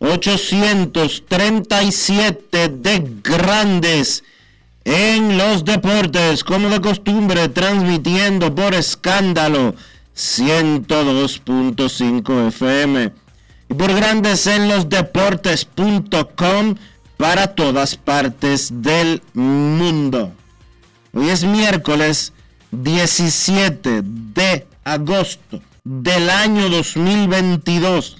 2837 de Grandes en los deportes, como de costumbre, transmitiendo por escándalo 102.5 FM y por grandes en los deportes.com para todas partes del mundo. Hoy es miércoles 17 de agosto del año 2022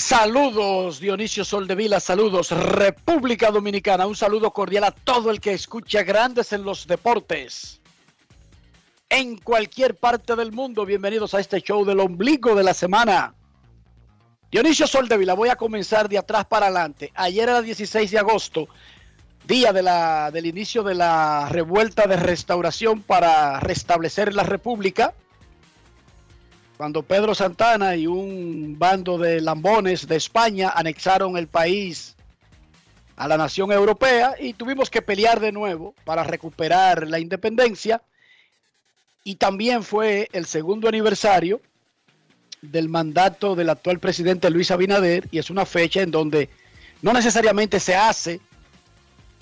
Saludos Dionisio Soldevila, saludos República Dominicana, un saludo cordial a todo el que escucha Grandes en los Deportes. En cualquier parte del mundo, bienvenidos a este show del ombligo de la semana. Dionisio Soldevila, voy a comenzar de atrás para adelante. Ayer era 16 de agosto, día del inicio de la revuelta de restauración para restablecer la República cuando Pedro Santana y un bando de lambones de España anexaron el país a la nación europea y tuvimos que pelear de nuevo para recuperar la independencia. Y también fue el segundo aniversario del mandato del actual presidente Luis Abinader y es una fecha en donde no necesariamente se hace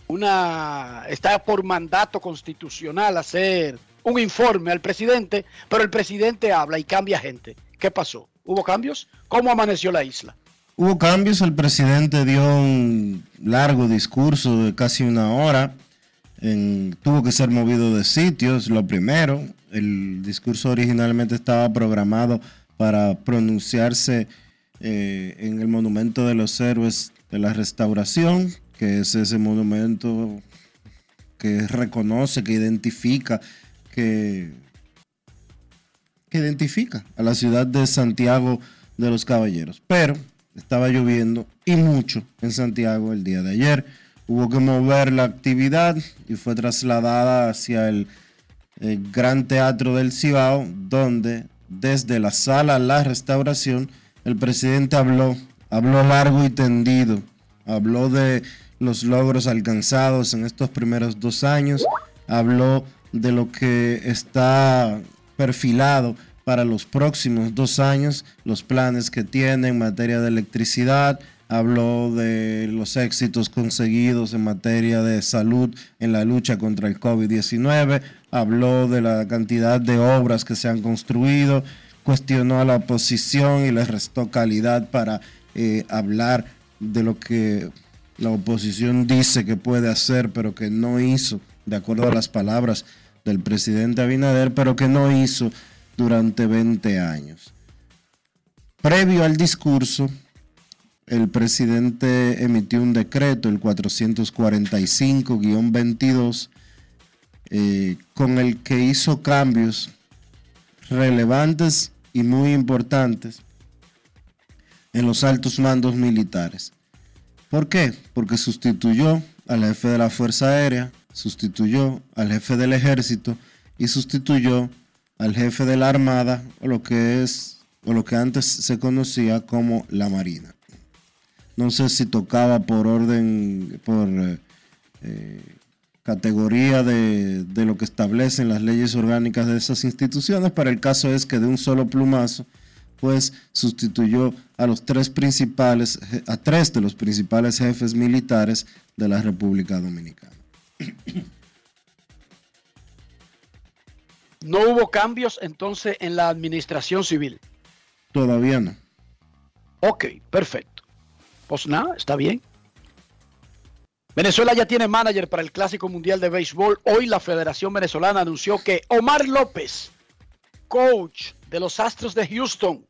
una, está por mandato constitucional hacer un informe al presidente, pero el presidente habla y cambia gente. ¿Qué pasó? ¿Hubo cambios? ¿Cómo amaneció la isla? Hubo cambios, el presidente dio un largo discurso de casi una hora, tuvo que ser movido de sitios, lo primero, el discurso originalmente estaba programado para pronunciarse eh, en el Monumento de los Héroes de la Restauración, que es ese monumento que reconoce, que identifica que, identifica a la ciudad de Santiago de los Caballeros. Pero estaba lloviendo y mucho en Santiago el día de ayer. Hubo que mover la actividad y fue trasladada hacia el, Gran Teatro del Cibao, donde desde la sala La Restauración el presidente habló, habló largo y tendido, habló de los logros alcanzados en estos primeros dos años, habló de lo que está perfilado para los próximos dos años, los planes que tiene en materia de electricidad, habló de los éxitos conseguidos en materia de salud en la lucha contra el COVID-19, habló de la cantidad de obras que se han construido, cuestionó a la oposición y le restó calidad para eh, hablar de lo que la oposición dice que puede hacer, pero que no hizo de acuerdo a las palabras del presidente Abinader, pero que no hizo durante 20 años. previo al discurso, el presidente emitió un decreto, el 445-22, eh, con el que hizo cambios relevantes y muy importantes en los altos mandos militares. ¿Por qué? Porque sustituyó al jefe de la Fuerza Aérea, sustituyó al jefe del Ejército y sustituyó al jefe de la Armada, o lo que es, o lo que antes se conocía como la Marina. No sé si tocaba por orden, por eh, eh, categoría de, de, lo que establecen las leyes orgánicas de esas instituciones, pero el caso es que de un solo plumazo, pues sustituyó a los tres principales, a tres de los principales jefes militares de la República Dominicana. ¿No hubo cambios entonces en la administración civil? Todavía no. Ok, perfecto. Pues nada, está bien. Venezuela ya tiene manager para el Clásico Mundial de Béisbol. Hoy la Federación Venezolana anunció que Omar López, coach de los Astros de Houston,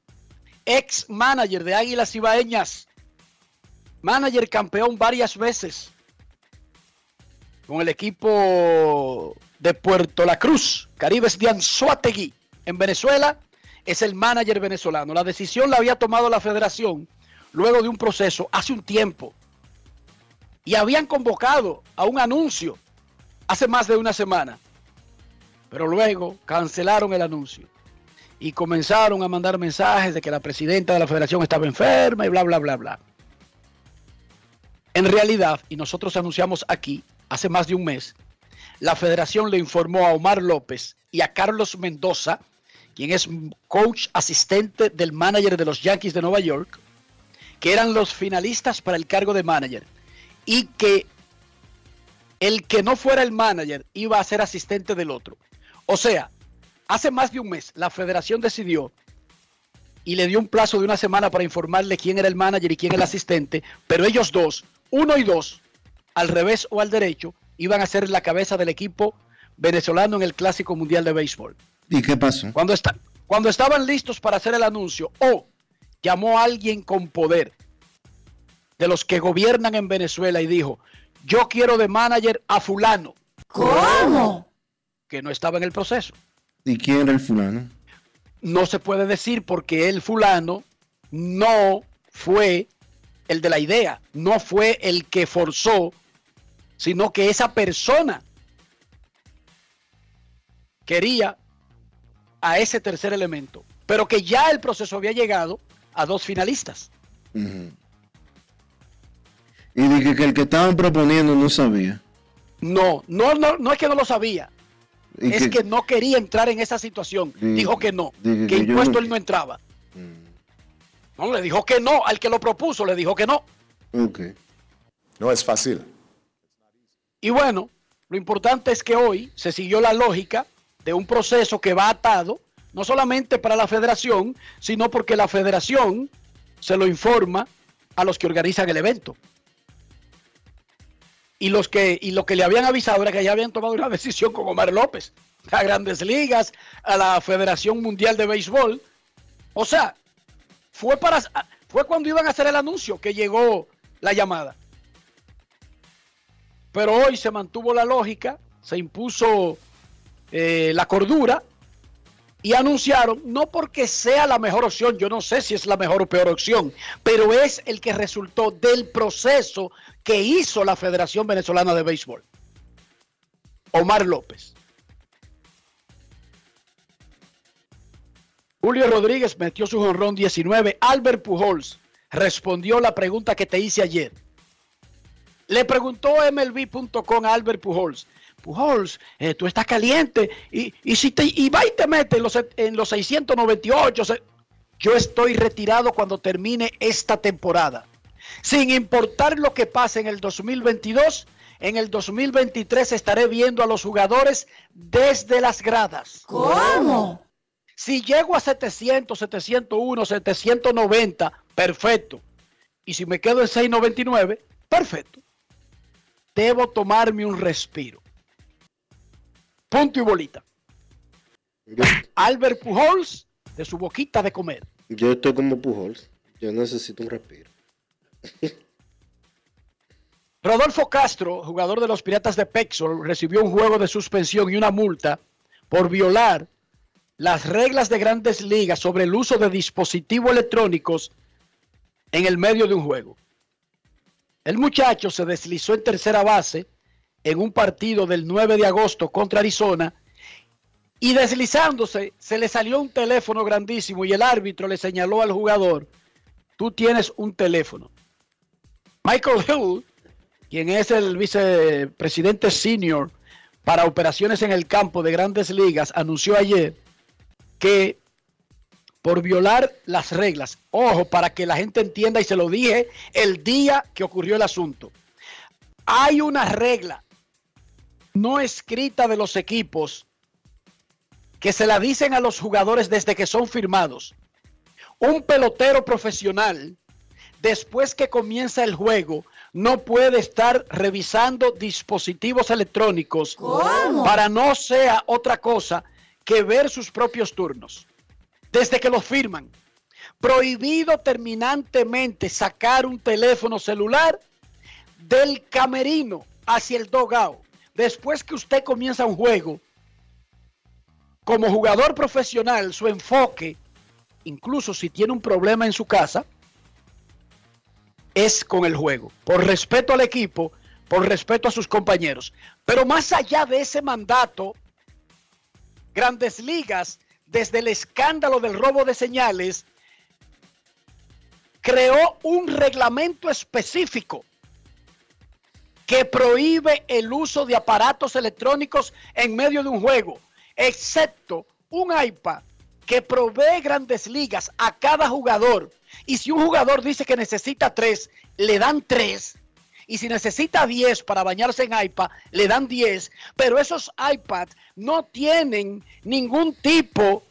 ex manager de Águilas Ibaeñas, manager campeón varias veces con el equipo de Puerto La Cruz, Caribes de Anzuategui, en Venezuela, es el manager venezolano. La decisión la había tomado la federación luego de un proceso hace un tiempo. Y habían convocado a un anuncio hace más de una semana. Pero luego cancelaron el anuncio. Y comenzaron a mandar mensajes de que la presidenta de la federación estaba enferma y bla, bla, bla, bla. En realidad, y nosotros anunciamos aquí hace más de un mes, la federación le informó a Omar López y a Carlos Mendoza, quien es coach asistente del manager de los Yankees de Nueva York, que eran los finalistas para el cargo de manager y que el que no fuera el manager iba a ser asistente del otro. O sea, hace más de un mes la federación decidió y le dio un plazo de una semana para informarle quién era el manager y quién el asistente, pero ellos dos, uno y dos, al revés o al derecho, iban a ser la cabeza del equipo venezolano en el Clásico Mundial de Béisbol. ¿Y qué pasó? Cuando, está, cuando estaban listos para hacer el anuncio, o llamó a alguien con poder de los que gobiernan en Venezuela y dijo, yo quiero de manager a fulano. ¿Cómo? Que no estaba en el proceso. ¿Y quién era el fulano? No se puede decir porque el fulano no fue el de la idea, no fue el que forzó, sino que esa persona quería a ese tercer elemento, pero que ya el proceso había llegado a dos finalistas. Uh -huh. Y dije que el que estaban proponiendo no sabía. No, no, no, no es que no lo sabía. Es que, que, no quería entrar en esa situación. Dijo que no, que, que impuesto no... él no entraba. Mm. No, le dijo que no, al que lo propuso le dijo que no. Ok. No es fácil. Y bueno, lo importante es que hoy se siguió la lógica de un proceso que va atado, no solamente para la federación, sino porque la federación se lo informa a los que organizan el evento. Y, los que, y lo que le habían avisado era que ya habían tomado una decisión con Omar López, a Grandes Ligas, a la Federación Mundial de Béisbol. O sea, fue, para, fue cuando iban a hacer el anuncio que llegó la llamada. Pero hoy se mantuvo la lógica, se impuso eh, la cordura y anunciaron, no porque sea la mejor opción, yo no sé si es la mejor o peor opción, pero es el que resultó del proceso que hizo la Federación Venezolana de Béisbol. Omar López. Julio Rodríguez metió su jonrón 19. Albert Pujols respondió la pregunta que te hice ayer. Le preguntó MLB.com a Albert Pujols. Pujols, eh, tú estás caliente y, y, si te, y va y te mete en los, en los 698. Se, yo estoy retirado cuando termine esta temporada. Sin importar lo que pase en el 2022, en el 2023 estaré viendo a los jugadores desde las gradas. ¿Cómo? Si llego a 700, 701, 790, perfecto. Y si me quedo en 699, perfecto. Debo tomarme un respiro. Punto y bolita. Albert Pujols de su boquita de comer. Yo estoy como Pujols. Yo necesito un respiro. Rodolfo Castro, jugador de los Piratas de Pexol, recibió un juego de suspensión y una multa por violar las reglas de grandes ligas sobre el uso de dispositivos electrónicos en el medio de un juego. El muchacho se deslizó en tercera base en un partido del 9 de agosto contra Arizona y deslizándose se le salió un teléfono grandísimo y el árbitro le señaló al jugador, tú tienes un teléfono. Michael Hill, quien es el vicepresidente senior para operaciones en el campo de grandes ligas, anunció ayer que por violar las reglas, ojo, para que la gente entienda y se lo dije el día que ocurrió el asunto, hay una regla no escrita de los equipos que se la dicen a los jugadores desde que son firmados. Un pelotero profesional, después que comienza el juego, no puede estar revisando dispositivos electrónicos para no sea otra cosa que ver sus propios turnos. Desde que lo firman. Prohibido terminantemente sacar un teléfono celular del camerino hacia el dogao. Después que usted comienza un juego, como jugador profesional, su enfoque, incluso si tiene un problema en su casa, es con el juego, por respeto al equipo, por respeto a sus compañeros. Pero más allá de ese mandato, grandes ligas, desde el escándalo del robo de señales, creó un reglamento específico que prohíbe el uso de aparatos electrónicos en medio de un juego excepto un iPad que provee grandes ligas a cada jugador. Y si un jugador dice que necesita tres, le dan tres. Y si necesita 10 para bañarse en iPad, le dan 10. Pero esos iPads no tienen ningún tipo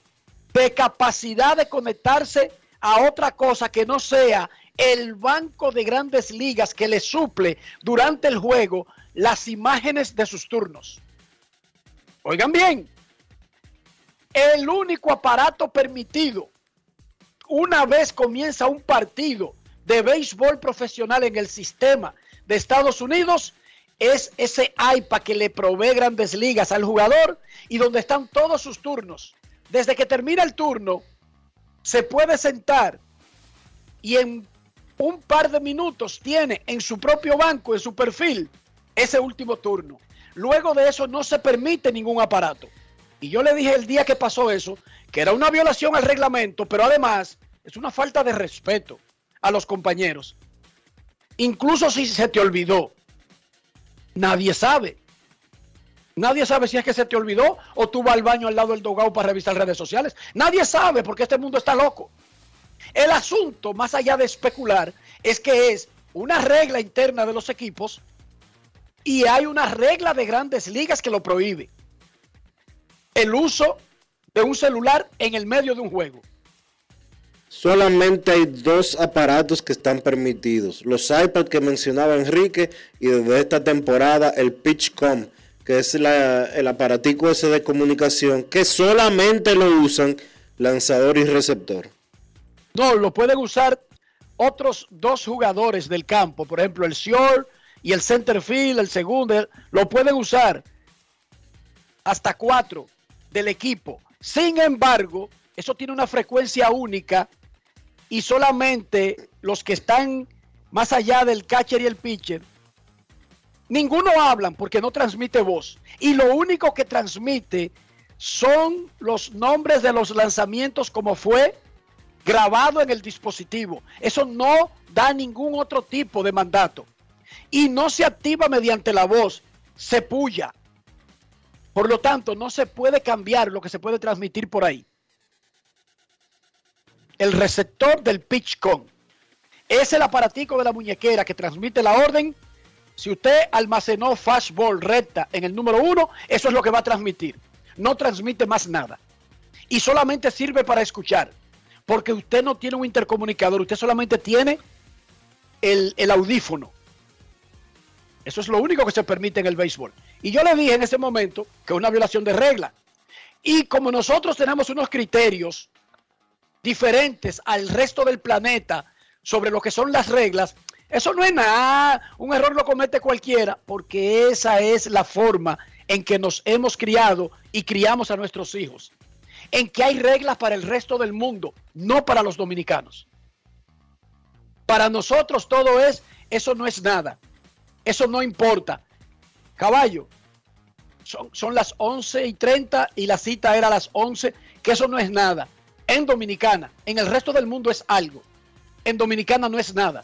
de capacidad de conectarse a otra cosa que no sea el banco de grandes ligas que le suple durante el juego las imágenes de sus turnos. Oigan bien, el único aparato permitido una vez comienza un partido de béisbol profesional en el sistema de Estados Unidos es ese iPad que le provee grandes ligas al jugador y donde están todos sus turnos. Desde que termina el turno, se puede sentar y en un par de minutos tiene en su propio banco, en su perfil, ese último turno. Luego de eso no se permite ningún aparato. Y yo le dije el día que pasó eso, que era una violación al reglamento, pero además es una falta de respeto a los compañeros. Incluso si se te olvidó, nadie sabe. Nadie sabe si es que se te olvidó o tú vas al baño al lado del dogao para revisar redes sociales. Nadie sabe porque este mundo está loco. El asunto, más allá de especular, es que es una regla interna de los equipos y hay una regla de grandes ligas que lo prohíbe el uso de un celular en el medio de un juego. Solamente hay dos aparatos que están permitidos. Los iPads que mencionaba Enrique y desde esta temporada el PitchCom, que es el aparatico ese de comunicación que solamente lo usan lanzador y receptor. No, lo pueden usar otros dos jugadores del campo, por ejemplo el short y el center field, el segundo, lo pueden usar hasta cuatro del equipo. Sin embargo, eso tiene una frecuencia única y solamente los que están más allá del catcher y el pitcher, ninguno hablan porque no transmite voz. Y lo único que transmite son los nombres de los lanzamientos como fue grabado en el dispositivo. Eso no da ningún otro tipo de mandato. Y no se activa mediante la voz, se puya. Por lo tanto, no se puede cambiar lo que se puede transmitir por ahí. El receptor del PitchCom es el aparatico de la muñequera que transmite la orden. Si usted almacenó fastball recta en el número uno, eso es lo que va a transmitir. No transmite más nada. Y solamente sirve para escuchar. Porque usted no tiene un intercomunicador, usted solamente tiene el, el audífono. Eso es lo único que se permite en el béisbol. Y yo le dije en ese momento que es una violación de regla. Y como nosotros tenemos unos criterios diferentes al resto del planeta sobre lo que son las reglas, eso no es nada. Un error lo comete cualquiera, porque esa es la forma en que nos hemos criado y criamos a nuestros hijos. En que hay reglas para el resto del mundo, no para los dominicanos. Para nosotros todo es, eso no es nada. Eso no importa. Caballo, son, son las 11 y 30 y la cita era a las 11, que eso no es nada. En Dominicana, en el resto del mundo es algo. En Dominicana no es nada.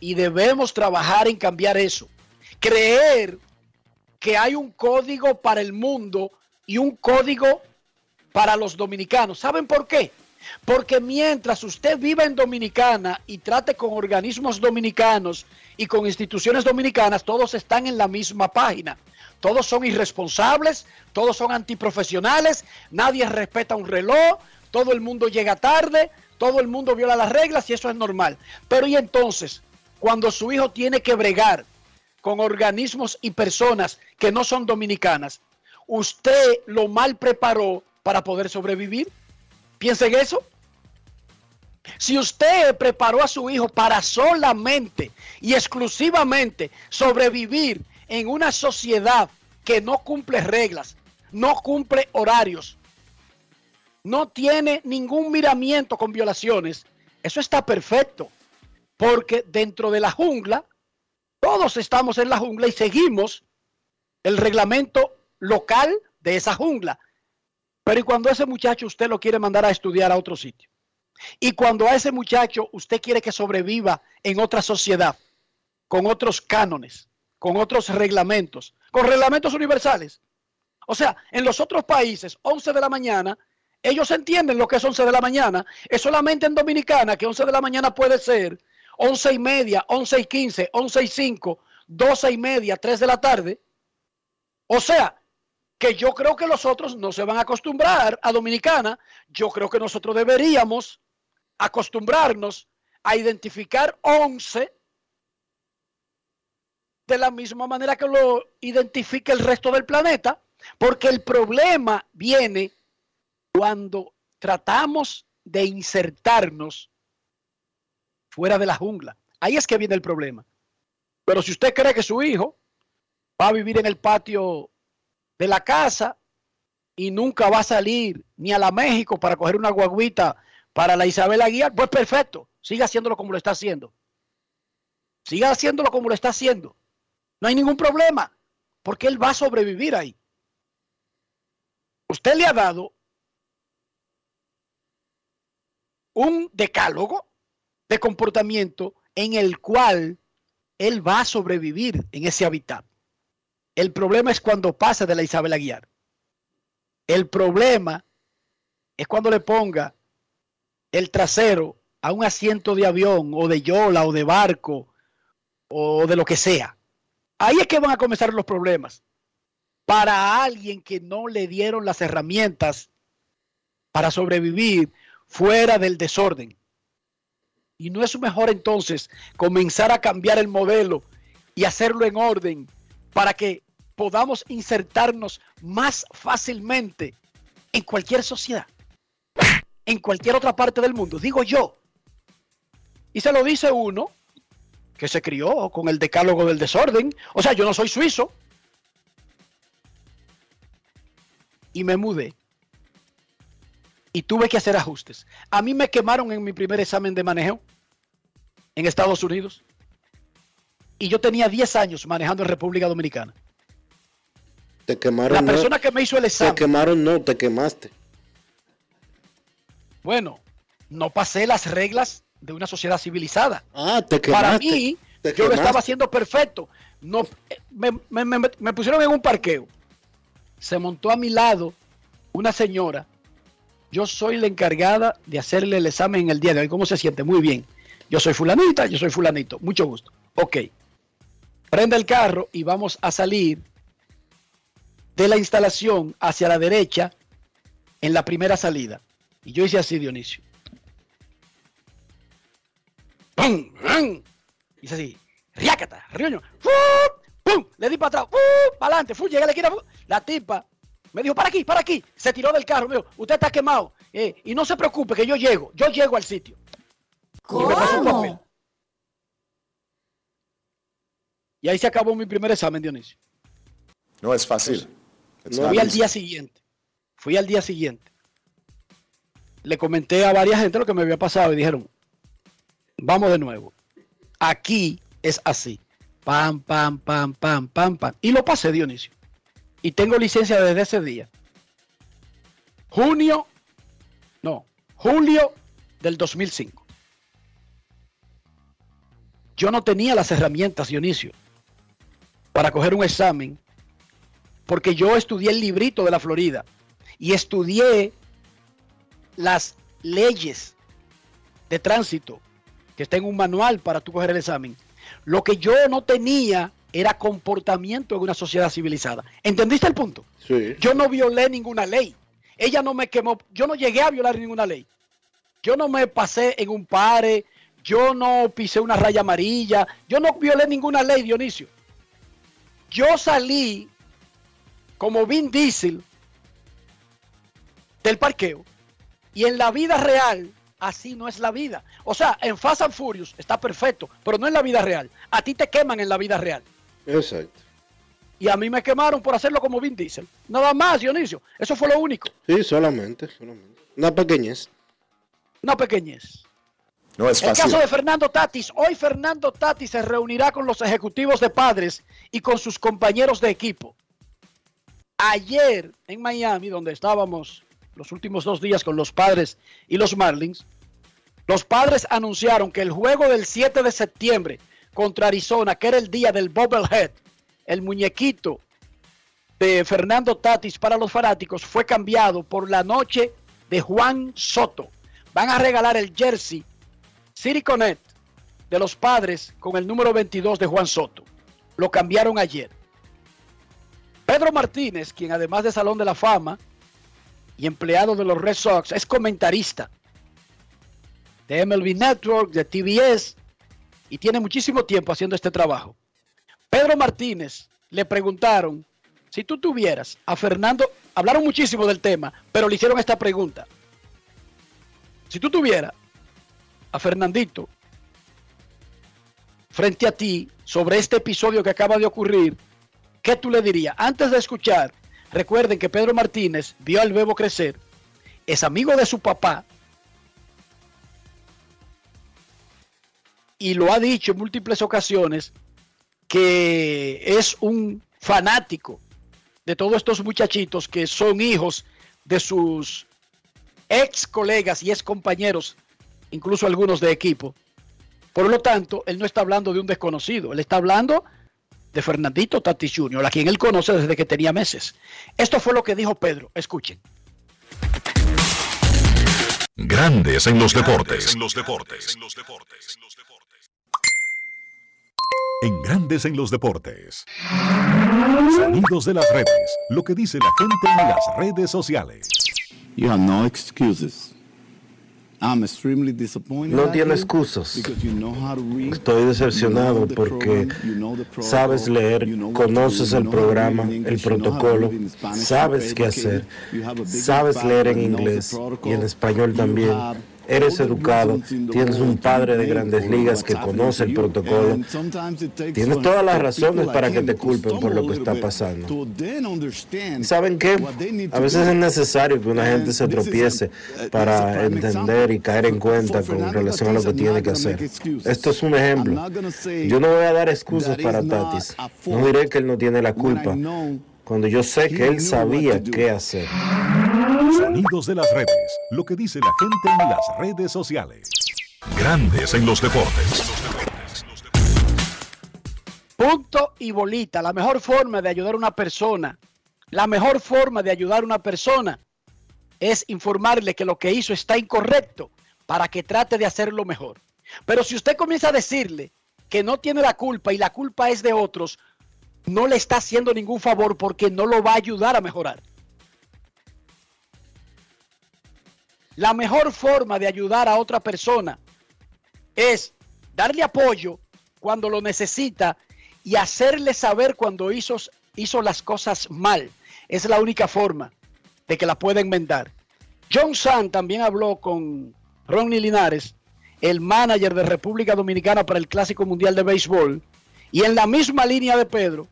Y debemos trabajar en cambiar eso. Creer que hay un código para el mundo y un código para los dominicanos. ¿Saben por qué? Porque mientras usted viva en Dominicana y trate con organismos dominicanos y con instituciones dominicanas, todos están en la misma página. Todos son irresponsables, todos son antiprofesionales, nadie respeta un reloj, todo el mundo llega tarde, todo el mundo viola las reglas y eso es normal. Pero y entonces, cuando su hijo tiene que bregar con organismos y personas que no son dominicanas, usted lo mal preparó para poder sobrevivir. Piensa en eso. Si usted preparó a su hijo para solamente y exclusivamente sobrevivir en una sociedad que no cumple reglas, no cumple horarios, no tiene ningún miramiento con violaciones, eso está perfecto. Porque dentro de la jungla, todos estamos en la jungla y seguimos el reglamento local de esa jungla. Pero y cuando ese muchacho usted lo quiere mandar a estudiar a otro sitio? Y cuando a ese muchacho usted quiere que sobreviva en otra sociedad, con otros cánones, con otros reglamentos, con reglamentos universales. O sea, en los otros países, 11 de la mañana, ellos entienden lo que es 11 de la mañana. Es solamente en Dominicana que 11 de la mañana puede ser 11 y media, 11 y 15, 11 y 5, 12 y media, 3 de la tarde. O sea, que yo creo que los otros no se van a acostumbrar a Dominicana. Yo creo que nosotros deberíamos acostumbrarnos a identificar 11 de la misma manera que lo identifica el resto del planeta, porque el problema viene cuando tratamos de insertarnos fuera de la jungla. Ahí es que viene el problema. Pero si usted cree que su hijo va a vivir en el patio de la casa y nunca va a salir ni a la México para coger una guaguita para la Isabel Aguiar, pues perfecto, siga haciéndolo como lo está haciendo. Siga haciéndolo como lo está haciendo. No hay ningún problema, porque él va a sobrevivir ahí. Usted le ha dado un decálogo de comportamiento en el cual él va a sobrevivir en ese hábitat. El problema es cuando pasa de la Isabel Aguiar. El problema es cuando le ponga el trasero a un asiento de avión o de yola o de barco o de lo que sea. Ahí es que van a comenzar los problemas. Para alguien que no le dieron las herramientas para sobrevivir fuera del desorden. Y no es mejor entonces comenzar a cambiar el modelo y hacerlo en orden para que podamos insertarnos más fácilmente en cualquier sociedad, en cualquier otra parte del mundo, digo yo. Y se lo dice uno que se crió con el decálogo del desorden. O sea, yo no soy suizo. Y me mudé. Y tuve que hacer ajustes. A mí me quemaron en mi primer examen de manejo en Estados Unidos. Y yo tenía 10 años manejando en República Dominicana. Te quemaron. La persona que me hizo el examen. Te quemaron, no, te quemaste. Bueno, no pasé las reglas de una sociedad civilizada. Ah, te quemaste. Para mí, te yo lo estaba haciendo perfecto. No, me, me- me- me pusieron en un parqueo. Se montó a mi lado una señora. Yo soy la encargada de hacerle el examen en el día de hoy. ¿Cómo se siente? Muy bien. Yo soy fulanita, yo soy fulanito. Mucho gusto. Ok. Prende el carro y vamos a salir de la instalación hacia la derecha en la primera salida. Y yo hice así, Dionisio. ¡Pum! ¡Pum! Hice así. ¡Riácata! ¡Rioño! ¡Fu! ¡Pum! Le di para atrás. ¡Fu! ¡Para adelante! ¡Fu! Llegué a la esquina. La tipa Me dijo, para aquí, para aquí. Se tiró del carro, me dijo, usted está quemado. Eh, y no se preocupe que yo llego, yo llego al sitio. Y me pasó un papel. ¿Cómo? Y ahí se acabó mi primer examen, Dionisio. No es fácil. Fui al día siguiente. Fui al día siguiente. Le comenté a varias gente lo que me había pasado y dijeron, vamos de nuevo. Aquí es así. Pam, pam, pam, pam, pam, pam. Y lo pasé, Dionisio. Y tengo licencia desde ese día. Junio, no, julio del 2005. Yo no tenía las herramientas, Dionisio, para coger un examen porque yo estudié el librito de la Florida y estudié las leyes de tránsito que está en un manual para tú coger el examen. Lo que yo no tenía era comportamiento en una sociedad civilizada. ¿Entendiste el punto? Sí. Yo no violé ninguna ley. Ella no me quemó. Yo no llegué a violar ninguna ley. Yo no me pasé en un pare. Yo no pisé una raya amarilla. Yo no violé ninguna ley, Dionisio. Yo salí como Vin Diesel del parqueo. Y en la vida real, así no es la vida. O sea, en Fast and Furious está perfecto, pero no en la vida real. A ti te queman en la vida real. Exacto. Y a mí me quemaron por hacerlo como Vin Diesel. Nada más, Dionisio. Eso fue lo único. Sí, solamente, solamente. Una pequeñez. Una pequeñez. No es El fácil. caso de Fernando Tatis. Hoy Fernando Tatis se reunirá con los ejecutivos de padres y con sus compañeros de equipo. Ayer en Miami, donde estábamos los últimos dos días con los padres y los Marlins, los padres anunciaron que el juego del 7 de septiembre contra Arizona, que era el día del Bobblehead, el muñequito de Fernando Tatis para los fanáticos, fue cambiado por la noche de Juan Soto. Van a regalar el jersey City de los padres con el número 22 de Juan Soto. Lo cambiaron ayer. Pedro Martínez, quien además de Salón de la Fama y empleado de los Red Sox, es comentarista de MLB Network, de TBS, y tiene muchísimo tiempo haciendo este trabajo. Pedro Martínez le preguntaron si tú tuvieras a Fernando, hablaron muchísimo del tema, pero le hicieron esta pregunta. Si tú tuvieras a Fernandito frente a ti sobre este episodio que acaba de ocurrir, ¿qué tú le dirías? Antes de escuchar, recuerden que Pedro Martínez vio al bebo crecer, es amigo de su papá y lo ha dicho en múltiples ocasiones que es un fanático de todos estos muchachitos que son hijos de sus ex colegas y ex compañeros, incluso algunos de equipo. Por lo tanto, él no está hablando de un desconocido, él está hablando de Fernandito Tatis Jr., a quien él conoce desde que tenía meses. Esto fue lo que dijo Pedro. Escuchen. Grandes en los deportes. En los deportes. En Grandes en los deportes. Sonidos de las redes. Lo que dice la gente en las redes sociales. You have no excuses. I'm extremely disappointed No tiene you excusas. Estoy you decepcionado know the porque program, you know the protocol, sabes leer, conoces you el programa, el protocolo, sabes qué hacer, sabes leer en inglés y en español you también. Eres educado, tienes un padre de blame grandes ligas que conoce el protocolo. Tienes todas las razones para que te culpen por lo que está pasando. to then understand ¿Y saben qué? A veces es necesario que una gente se tropiece uh, para entender y caer en cuenta con relación a lo que tiene que hacer. Esto es un ejemplo. Yo no voy a dar excusas para Tatis. No diré que él no tiene la culpa. Cuando yo sé que él sabía qué hacer. Sonidos de las redes. Lo que dice la gente en las redes sociales. Grandes en los deportes. Punto y bolita. La mejor forma de ayudar a una persona, la mejor forma de ayudar a una persona es informarle que lo que hizo está incorrecto para que trate de hacerlo mejor. Pero si usted comienza a decirle que no tiene la culpa y la culpa es de otros, no le está haciendo ningún favor porque no lo va a ayudar a mejorar. La mejor forma de ayudar a otra persona es darle apoyo cuando lo necesita y hacerle saber cuando hizo, hizo las cosas mal. es la única forma de que la pueda enmendar. John San también habló con Ronnie Linares, el manager de República Dominicana para el Clásico Mundial de Béisbol, y en la misma línea de Pedro,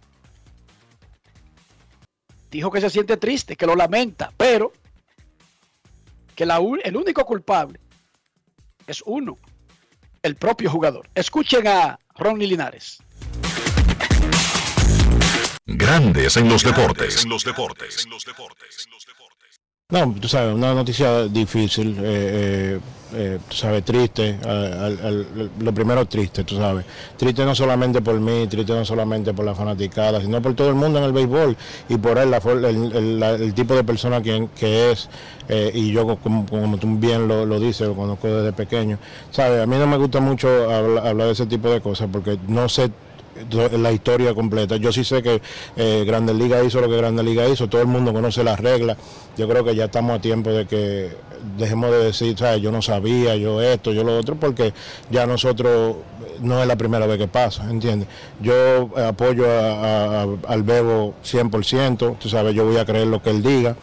dijo que se siente triste, que lo lamenta, pero que la el único culpable es uno, el propio jugador. Escuchen a Ronnie Linares. Grandes en los deportes. En los deportes. No, tú sabes, una noticia difícil, eh, eh, eh, tú sabes, triste, lo primero triste, tú sabes. Triste no solamente por mí, triste no solamente por la fanaticada, sino por todo el mundo en el béisbol y por él, la el, el- la- el tipo de persona que, que es. eh, y yo, como, como tú bien lo, lo dices, lo conozco desde pequeño. Sabes, a mí no me gusta mucho habla- hablar de ese tipo de cosas porque no sé la historia completa. Yo sí sé que eh, Grandes Liga hizo lo que Grandes Liga hizo, todo el mundo conoce las reglas. Yo creo que ya estamos a tiempo de que dejemos de decir, ¿sabes? yo no sabía, yo esto, yo lo otro, porque ya nosotros no es la primera vez que pasa, ¿entiendes? Yo eh, apoyo al Bebo 100%, tú sabes, yo voy a creer lo que él diga.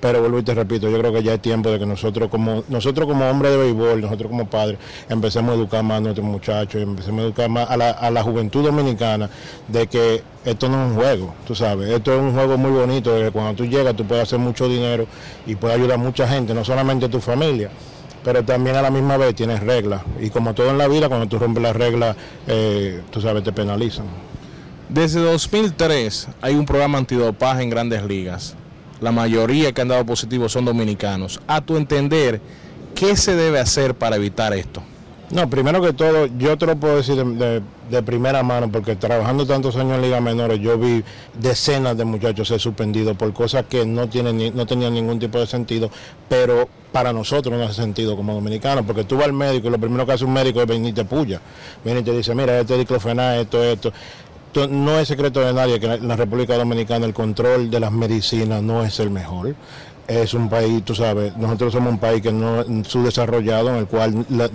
Pero vuelvo y te repito, yo creo que ya es tiempo de que nosotros como nosotros como hombres de béisbol, nosotros como padres, empecemos a educar más a nuestros muchachos, empecemos a educar más a la, a la juventud dominicana de que esto no es un juego, tú sabes, esto es un juego muy bonito, de que cuando tú llegas tú puedes hacer mucho dinero y puedes ayudar a mucha gente, no solamente tu familia, pero también a la misma vez tienes reglas. Y como todo en la vida, cuando tú rompes las reglas, eh, tú sabes, te penalizan. Desde 2003 hay un programa antidopaje en grandes ligas. La mayoría que han dado positivos son dominicanos. A tu entender, ¿qué se debe hacer para evitar esto? No, primero que todo, yo te lo puedo decir de, primera mano, porque trabajando tantos años en ligas menores, yo vi decenas de muchachos ser suspendidos por cosas que no, tienen, no tenían ningún tipo de sentido, pero para nosotros no hace sentido como dominicanos, porque tú vas al médico y lo primero que hace un médico es venir y te puya. Viene y te dice, mira, este diclofenac, esto, esto. No es secreto de nadie que en la República Dominicana el control de las medicinas no es el mejor. Es un país, tú sabes, nosotros somos un país que no subdesarrollado, en el cual la-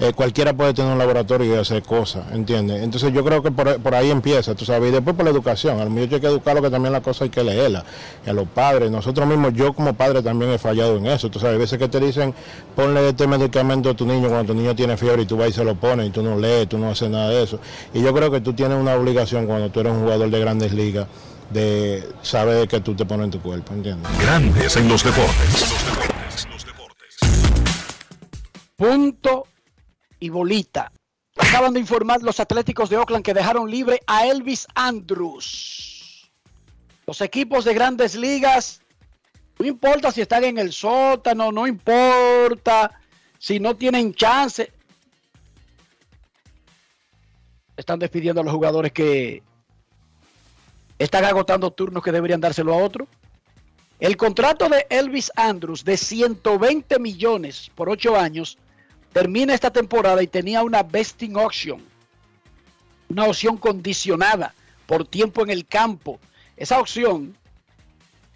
eh, cualquiera puede tener un laboratorio y hacer cosas, ¿entiendes? Entonces yo creo que por, por ahí empieza, tú sabes, y después por la educación. A los muchachos hay que educarlo, que también la cosa hay que leerla. Y a los padres, nosotros mismos, yo como padre también he fallado en eso, tú sabes, a veces que te dicen, ponle este medicamento a tu niño cuando tu niño tiene fiebre y tú vas y se lo pones y tú no lees, tú no haces nada de eso. Y yo creo que tú tienes una obligación cuando tú eres un jugador de grandes ligas de saber que tú te pones en tu cuerpo, ¿entiendes? Grandes en los deportes. Punto y bolita. Acaban de informar los Atléticos de Oakland que dejaron libre a Elvis Andrews. Los equipos de grandes ligas, no importa si están en el sótano, no importa si no tienen chance. Están despidiendo a los jugadores que están agotando turnos que deberían dárselo a otro. El contrato de Elvis Andrews de 120 millones por 8 años termina esta temporada y tenía una vesting option, una opción condicionada por tiempo en el campo. Esa opción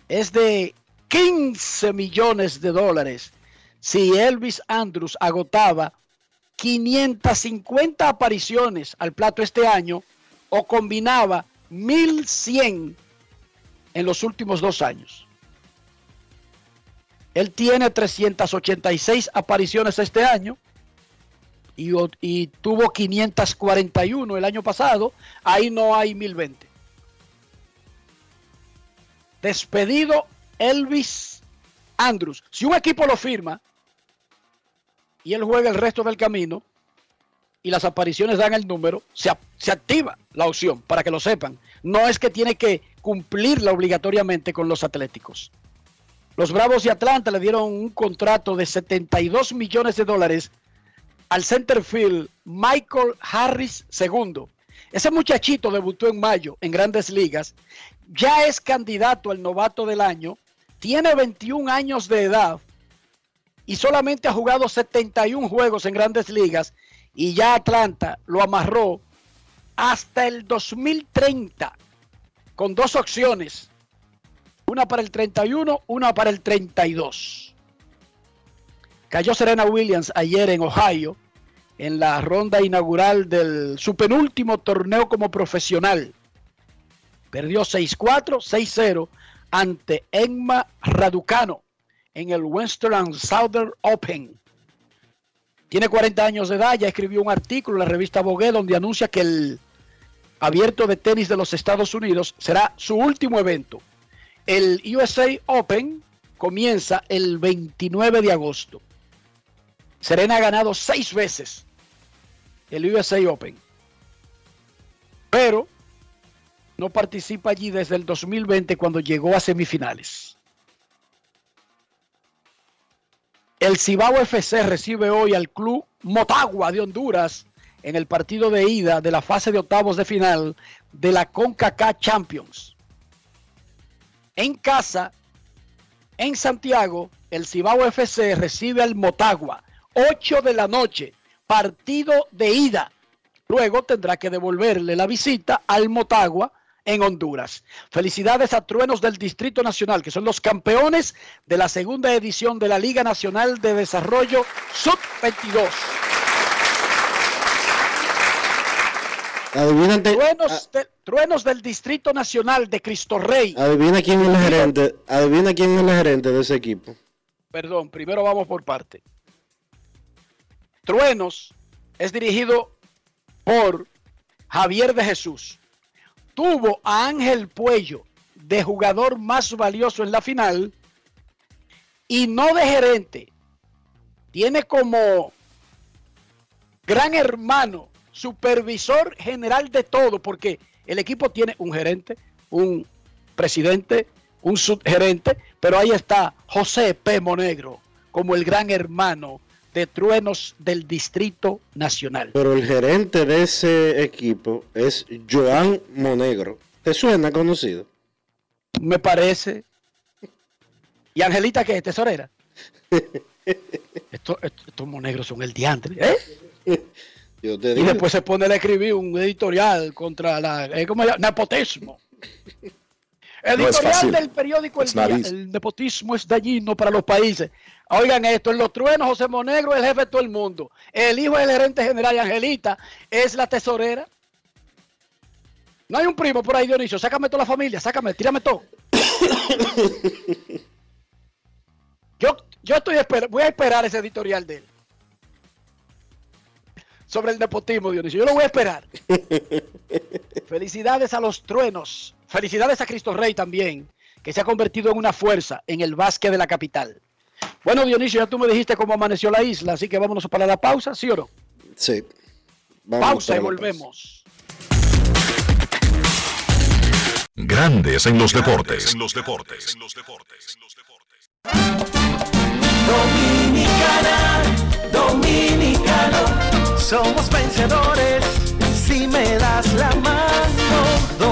es de 15 millones de dólares si Elvis Andrews agotaba 550 apariciones al plato este año o combinaba 1100 en los últimos dos años. Él tiene 386 apariciones este año y, y tuvo 541 el año pasado. Ahí no hay 1020. Despedido Elvis Andrews. Si un equipo lo firma y él juega el resto del camino y las apariciones dan el número, se, se activa la opción para que lo sepan. No es que tiene que cumplirla obligatoriamente con los Atléticos. Los Bravos de Atlanta le dieron un contrato de 72 millones de dólares al centerfield Michael Harris II. Ese muchachito debutó en mayo en grandes ligas, ya es candidato al novato del año, tiene 21 años de edad y solamente ha jugado 71 juegos en grandes ligas y ya Atlanta lo amarró hasta el 2030 con dos opciones, una para el 31, una para el 32. Cayó Serena Williams ayer en Ohio en la ronda inaugural del su penúltimo torneo como profesional. Perdió 6-4, 6-0 ante Emma Raducano en el Western Southern Open. Tiene 40 años de edad, ya escribió un artículo en la revista Vogue donde anuncia que el abierto de tenis de los Estados Unidos será su último evento. El USA Open comienza el 29 de agosto. Serena ha ganado seis veces el USA Open, pero no participa allí desde el 2020 cuando llegó a semifinales. El Cibao FC recibe hoy al club Motagua de Honduras en el partido de ida de la fase de octavos de final de la CONCACAF Champions. En casa, en Santiago, el Cibao FC recibe al Motagua, 8 de la noche, partido de ida. Luego tendrá que devolverle la visita al Motagua en Honduras. Felicidades a Truenos del Distrito Nacional, que son los campeones de la segunda edición de la Liga Nacional de Desarrollo Sub-22. Adivina, truenos, de, truenos, del Distrito Nacional de Cristo Rey. Adivina quién es el gerente. Adivina quién es el gerente de ese equipo. Perdón, primero vamos por parte. Truenos es dirigido por Javier de Jesús. Tuvo a Ángel Puello de jugador más valioso en la final y no de gerente. Tiene como gran hermano supervisor general de todo, porque el equipo tiene un gerente, un presidente, un subgerente, pero ahí está José P. Monegro como el gran hermano de Truenos del Distrito Nacional. Pero el gerente de ese equipo es Joan Monegro. ¿Te suena conocido? Me parece. ¿Y Angelita qué es? ¿Tesorera? estos, estos monegros son el diantre, ¿eh? y después se pone a escribir un editorial contra la eh, ¿cómo nepotismo. Editorial del periódico El Día. El nepotismo es dañino para los países. Oigan esto, en los truenos José Monegro es el jefe de todo el mundo. El hijo del gerente general y Angelita es la tesorera. No hay un primo por ahí, Dionisio. Sácame toda la familia, sácame, tírame todo. yo, yo estoy voy a esperar ese editorial de él sobre el nepotismo, Dionisio. Yo lo voy a esperar. Felicidades a los truenos. Felicidades a Cristo Rey también, que se ha convertido en una fuerza en el básquet de la capital. Bueno, Dionisio, ya tú me dijiste cómo amaneció la isla, así que vámonos para la pausa, ¿sí o no? Sí. pausa y volvemos. Grandes en los deportes. En los deportes. En los deportes. Dominicana, dominicano, somos vencedores si me das la mano.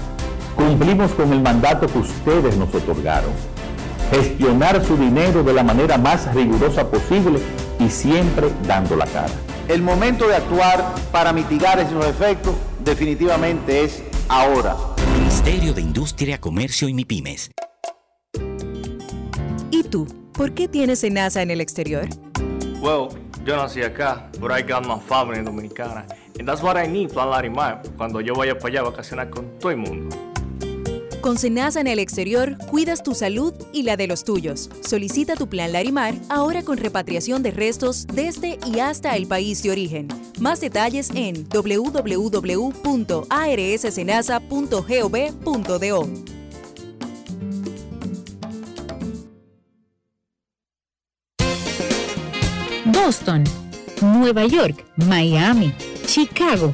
Cumplimos con el mandato que ustedes nos otorgaron. Gestionar su dinero de la manera más rigurosa posible y siempre dando la cara. El momento de actuar para mitigar esos efectos definitivamente es ahora. Ministerio de Industria, Comercio y MIPIMES. ¿Y tú? ¿Por qué tienes SENASA en el exterior? Well, yo nací acá, but I got my family dominicana. And that's what I need, Plan Larimar, cuando yo vaya para allá a vacacionar con todo el mundo. Con Senasa en el exterior, cuidas tu salud y la de los tuyos. Solicita tu plan Larimar ahora con repatriación de restos desde y hasta el país de origen. Más detalles en www.arssenasa.gov.do. Boston, Nueva York, Miami, Chicago.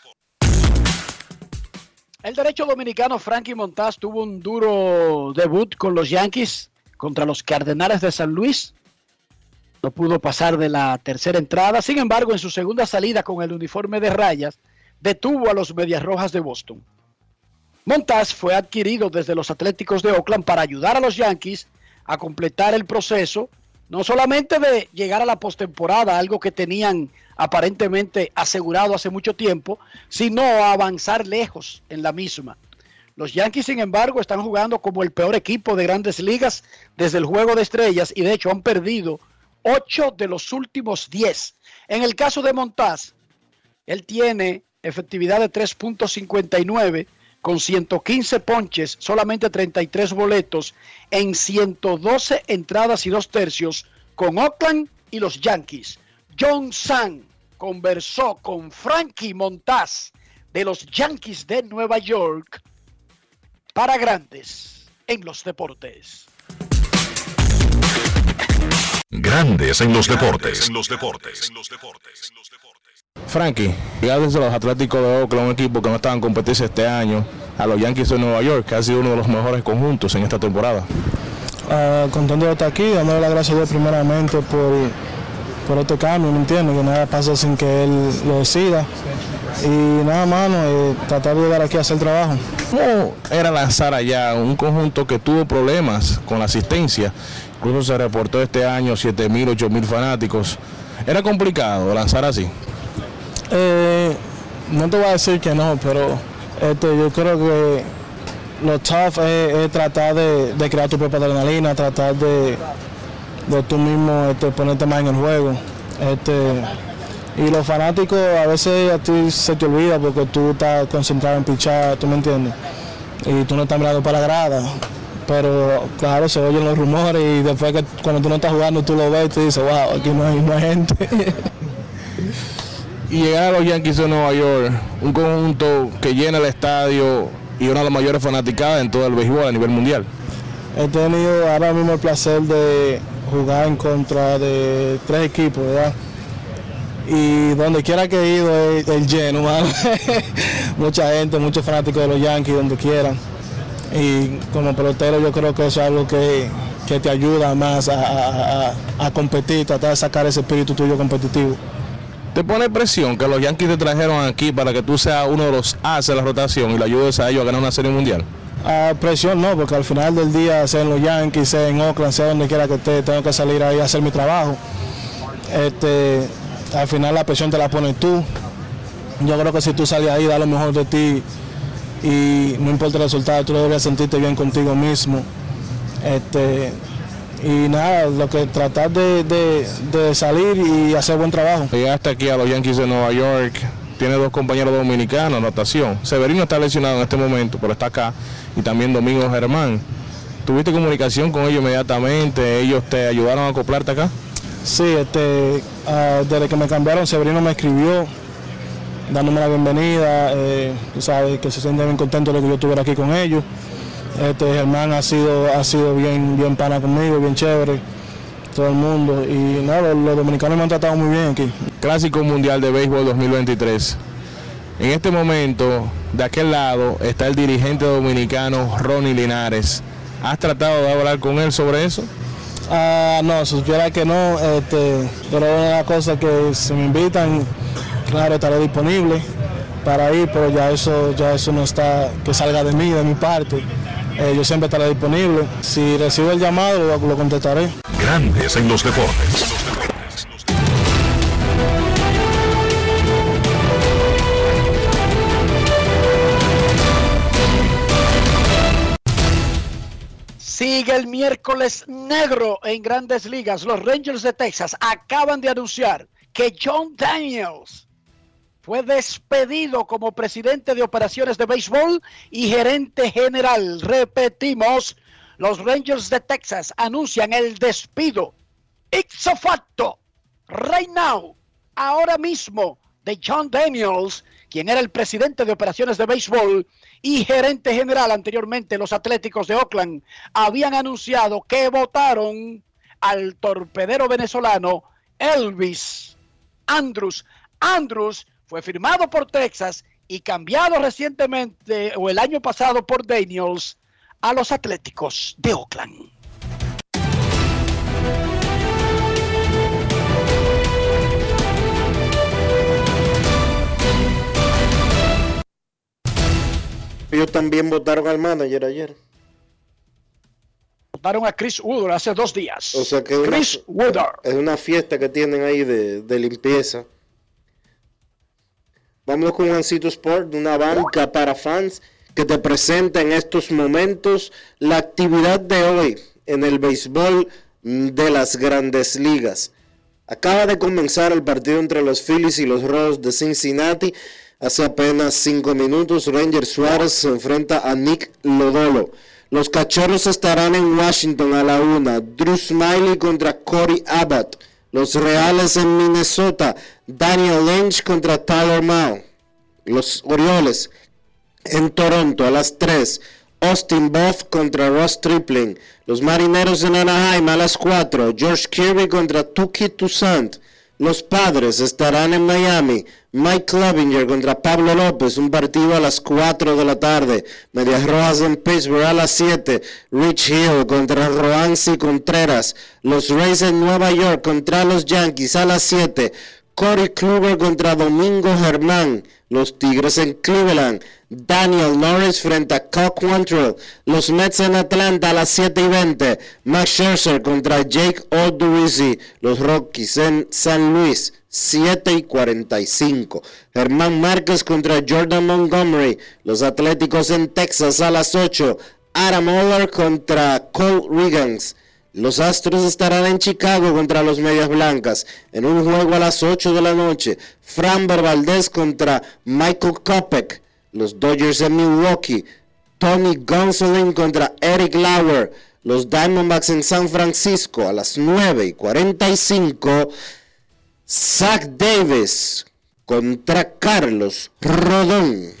El derecho dominicano Frankie Montaz tuvo un duro debut con los Yankees contra los Cardenales de San Luis. No pudo pasar de la tercera entrada. Sin embargo, en su segunda salida con el uniforme de rayas, detuvo a los Medias Rojas de Boston. Montaz fue adquirido desde los Atléticos de Oakland para ayudar a los Yankees a completar el proceso, no solamente de llegar a la postemporada, algo que tenían aparentemente asegurado hace mucho tiempo, sino a avanzar lejos en la misma. Los Yankees, sin embargo, están jugando como el peor equipo de grandes ligas desde el juego de estrellas y de hecho han perdido 8 de los últimos 10. En el caso de Montaz, él tiene efectividad de 3.59 con 115 ponches, solamente 33 boletos en 112 entradas y dos tercios con Oakland y los Yankees. John San conversó con Frankie Montaz de los Yankees de Nueva York para grandes en los deportes. Grandes en los deportes. En los deportes. Frankie, ya desde los Atléticos de Oakland, un equipo que no estaba en competencia este año, a los Yankees de Nueva York, que ha sido uno de los mejores conjuntos en esta temporada. Uh, contento de estar aquí, dándole las gracias a Dios primeramente por, por este cambio, ¿me entiendes? Que nada pasa sin que él lo decida. Y nada, mano, eh, tratar de llegar aquí a hacer trabajo. ¿Cómo era lanzar allá un conjunto que tuvo problemas con la asistencia? Incluso se reportó este año 7 mil, 8 mil fanáticos. ¿Era complicado lanzar así? Eh, no te voy a decir que no, pero este, yo creo que lo tough es, tratar de, de, crear tu propia adrenalina, tratar de, de tú mismo este, ponerte más en el juego. Este, y los fanáticos a veces a ti se te olvida porque tú estás concentrado en pichar, ¿tú me entiendes? Y tú no estás mirando para la grada. Pero claro, se oyen los rumores y después que cuando tú no estás jugando tú lo ves y te dices, wow, aquí no hay, no hay gente. y llegar a los Yankees de Nueva York, un conjunto que llena el estadio y una de las mayores fanaticadas en todo el béisbol a nivel mundial. He tenido ahora mismo el placer de jugar en contra de tres equipos, ¿verdad? Y donde quiera que he ido es el lleno, mucha gente, muchos fanáticos de los Yankees, donde quieran. Y como pelotero yo creo que eso es algo que, que te ayuda más a, a competir, tratar de sacar ese espíritu tuyo competitivo. ¿Te pone presión que los Yankees te trajeron aquí para que tú seas uno de los as de la rotación y le ayudes a ellos a ganar una serie mundial? Uh, presión no, porque al final del día, sea en los Yankees, sea en Oakland, sea donde quiera que esté, tengo que salir ahí a hacer mi trabajo. Este, al final la presión te la pones tú. Yo creo que si tú sales ahí, da lo mejor de ti y no importa el resultado, tú deberías sentirte bien contigo mismo. Este, y nada, lo que tratar de, de, de, salir y hacer buen trabajo. Llegaste aquí a los Yankees de Nueva York, tiene dos compañeros dominicanos, anotación. Severino está lesionado en este momento, pero está acá, y también Domingo Germán. ¿Tuviste comunicación con ellos inmediatamente? ¿Ellos te ayudaron a acoplarte acá? Sí, este, ah, desde que me cambiaron, Severino me escribió dándome la bienvenida, eh, tú sabes que se sienten bien contentos de que yo estuviera aquí con ellos. Este Germán ha sido, ha sido bien, bien pana conmigo, bien chévere, todo el mundo. Y nada, los, dominicanos me han tratado muy bien aquí. Clásico Mundial de Béisbol 2023. En este momento, de aquel lado, está el dirigente dominicano Ronnie Linares. ¿Has tratado de hablar con él sobre eso? Ah, no, supiera que no, este, pero una de las cosas que si me invitan, claro, estaré disponible para ir, pero ya eso, ya eso no está, que salga de mí, de mi parte. Eh, yo siempre estaré disponible. Si recibo el llamado, lo, lo contestaré. Grandes en los deportes. Sigue el miércoles negro en grandes ligas. Los Rangers de Texas acaban de anunciar que John Daniels fue despedido como presidente de operaciones de béisbol y gerente general. Repetimos, los Rangers de Texas anuncian el despido ipso facto, right now, ahora mismo, de John Daniels, quien era el presidente de operaciones de béisbol y gerente general anteriormente, los Atléticos de Oakland, habían anunciado que votaron al torpedero venezolano Elvis Andrews. Andrews fue firmado por Texas y cambiado recientemente o el año pasado por Daniels a los Atléticos de Oakland. Ellos también votaron al manager ayer. Votaron a Chris Woodard hace dos días. O sea que Chris una, Woodard. es una fiesta que tienen ahí de, de limpieza. Vamos con Juancito Sport, una banca para fans que te presenta en estos momentos la actividad de hoy en el béisbol de las grandes ligas. Acaba de comenzar el partido entre los Phillies y los Rojos de Cincinnati. Hace apenas cinco minutos, Ranger Suárez se enfrenta a Nick Lodolo. Los cachorros estarán en Washington a la una. Drew Smiley contra Corey Abbott. Los Reales en Minnesota. Daniel Lynch contra Tyler Mao. Los Orioles en Toronto a las 3. Austin Buff contra Ross Tripling. Los Marineros en Anaheim a las 4. George Kirby contra Tuki Toussaint. Los Padres estarán en Miami. Mike Clevinger contra Pablo López, un partido a las 4 de la tarde. Medias Rojas en Pittsburgh a las 7. Rich Hill contra Roansi Contreras. Los Rays en Nueva York contra los Yankees a las 7. Corey Kluber contra Domingo Germán. Los Tigres en Cleveland. Daniel Norris frente a Cock Quantrill. Los Mets en Atlanta a las 7 y 20. Max Scherzer contra Jake Odorizzi. Los Rockies en San Luis. 7 y 45. Germán Márquez contra Jordan Montgomery. Los Atléticos en Texas a las 8. Adam Oller contra Cole Riggins. Los Astros estarán en Chicago contra los Medias Blancas en un juego a las 8 de la noche. Framber Valdez contra Michael Kopech. Los Dodgers en Milwaukee. Tony Gonsolin contra Eric Lauer. Los Diamondbacks en San Francisco a las 9 y 45. Zach Davis contra Carlos Rodón.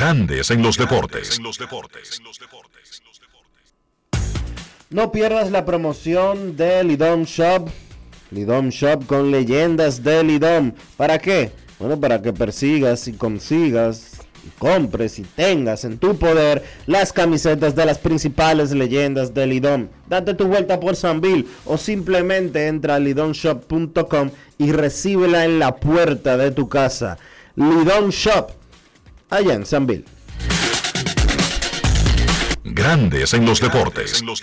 Grandes en los deportes. No pierdas la promoción de Lidom Shop. Lidom Shop con leyendas de Lidom. ¿Para qué? Bueno, para que persigas y consigas y compres y tengas en tu poder las camisetas de las principales leyendas del Lidón. Date tu vuelta por Sanville o simplemente entra a lidonshop.com y recíbela en la puerta de tu casa. Lidón Shop, allá en Sanville. Grandes en los deportes. No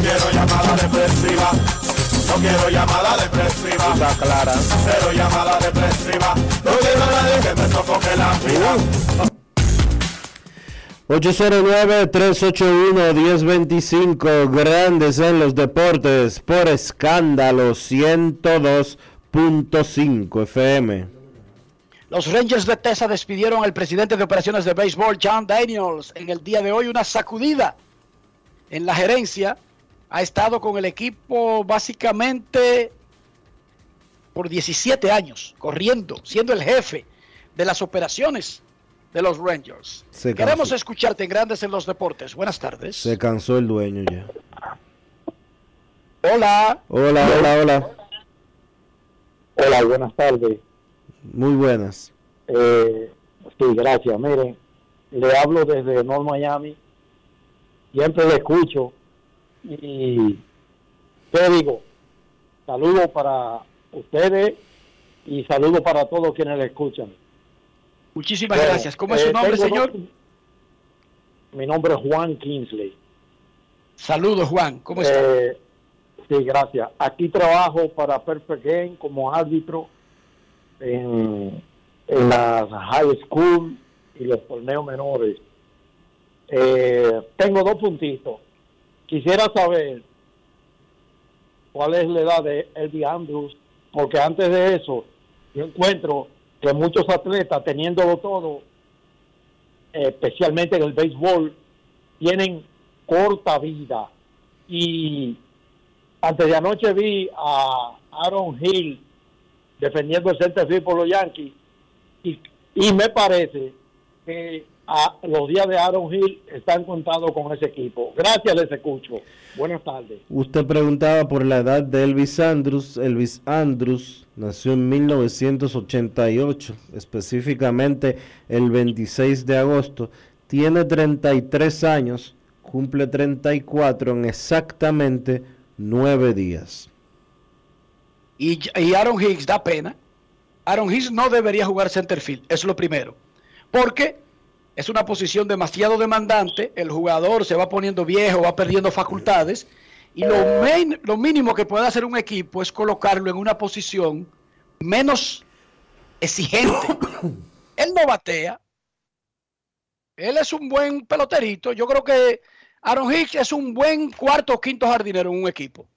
quiero llamada depresiva. No quiero llamada depresiva. Está clara. Cero llamada depresiva. No quiero a nadie que me sofoque la vida. 809-381-1025, grandes en los deportes, por escándalo 102.5 FM. Los Rangers de Tesa despidieron al presidente de operaciones de béisbol, John Daniels, en el día de hoy. Una sacudida en la gerencia. Ha estado con el equipo básicamente por 17 años, corriendo, siendo el jefe de las operaciones de los Rangers. Se Queremos cansó. escucharte en Grandes en los Deportes. Buenas tardes. Se cansó el dueño ya. Hola. Hola, hola, hola. Hola, buenas tardes. Muy buenas. Eh, sí, gracias. Miren, le hablo desde North Miami. Siempre le escucho. Y te digo, saludos para ustedes y saludos para todos quienes le escuchan. Muchísimas Bueno, gracias. ¿Cómo es su eh, nombre, señor? dos- Mi nombre es Juan Kingsley. Saludos, Juan. ¿Cómo está? Eh, sí, gracias. Aquí trabajo para Perfect Game como árbitro en, en las high school y los torneos menores. Eh, tengo dos puntitos. Quisiera saber cuál es la edad de Eddie Andrews, porque antes de eso yo encuentro que muchos atletas, teniéndolo todo, especialmente en el béisbol, tienen corta vida. Y antes de anoche vi a Aaron Hill defendiendo el center field por los Yankees y me parece que a los días de Aaron Hill están contados con ese equipo. Gracias, les escucho. Buenas tardes. Usted preguntaba por la edad de Elvis Andrews. Elvis Andrews nació en 1988, específicamente el 26 de agosto. Tiene 33 años, cumple 34 en exactamente 9 días. Y, y Aaron Hicks da pena. Aaron Hicks no debería jugar center field, eso es lo primero. Porque es una posición demasiado demandante, el jugador se va poniendo viejo, va perdiendo facultades, y lo, main- lo mínimo que puede hacer un equipo es colocarlo en una posición menos exigente. Él no batea, él es un buen peloterito, yo creo que Aaron Hicks es un buen cuarto o quinto jardinero en un equipo.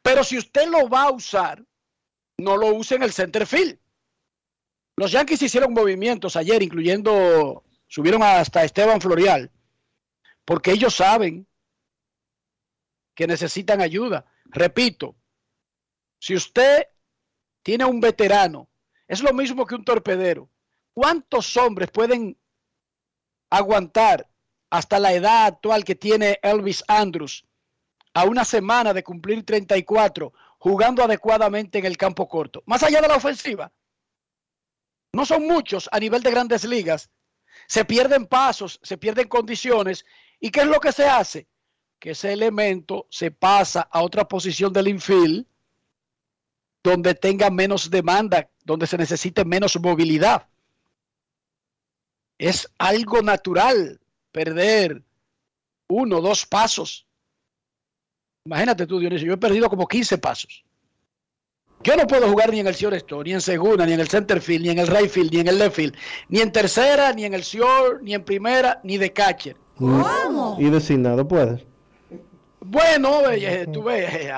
Pero si usted lo va a usar, no lo use en el center field. Los Yankees hicieron movimientos ayer, incluyendo, subieron hasta Esteban Florial, porque ellos saben que necesitan ayuda. Repito, si usted tiene un veterano, es lo mismo que un torpedero. ¿Cuántos hombres pueden aguantar hasta la edad actual que tiene Elvis Andrews a una semana de cumplir 34 jugando adecuadamente en el campo corto? Más allá de la ofensiva, no son muchos a nivel de grandes ligas. Se pierden pasos, se pierden condiciones. ¿Y qué es lo que se hace? Que ese elemento se pasa a otra posición del infield donde tenga menos demanda, donde se necesite menos movilidad. Es algo natural perder uno, dos pasos. Imagínate tú, Dionisio, yo he perdido como 15 pasos. Yo no puedo jugar ni en el shortstop, ni en segunda, ni en el center field, ni en el right field, ni en el left field, ni en tercera, ni en el short, ni en primera, ni de catcher. Y designado puedes. Bueno, eh, tú ves, eh,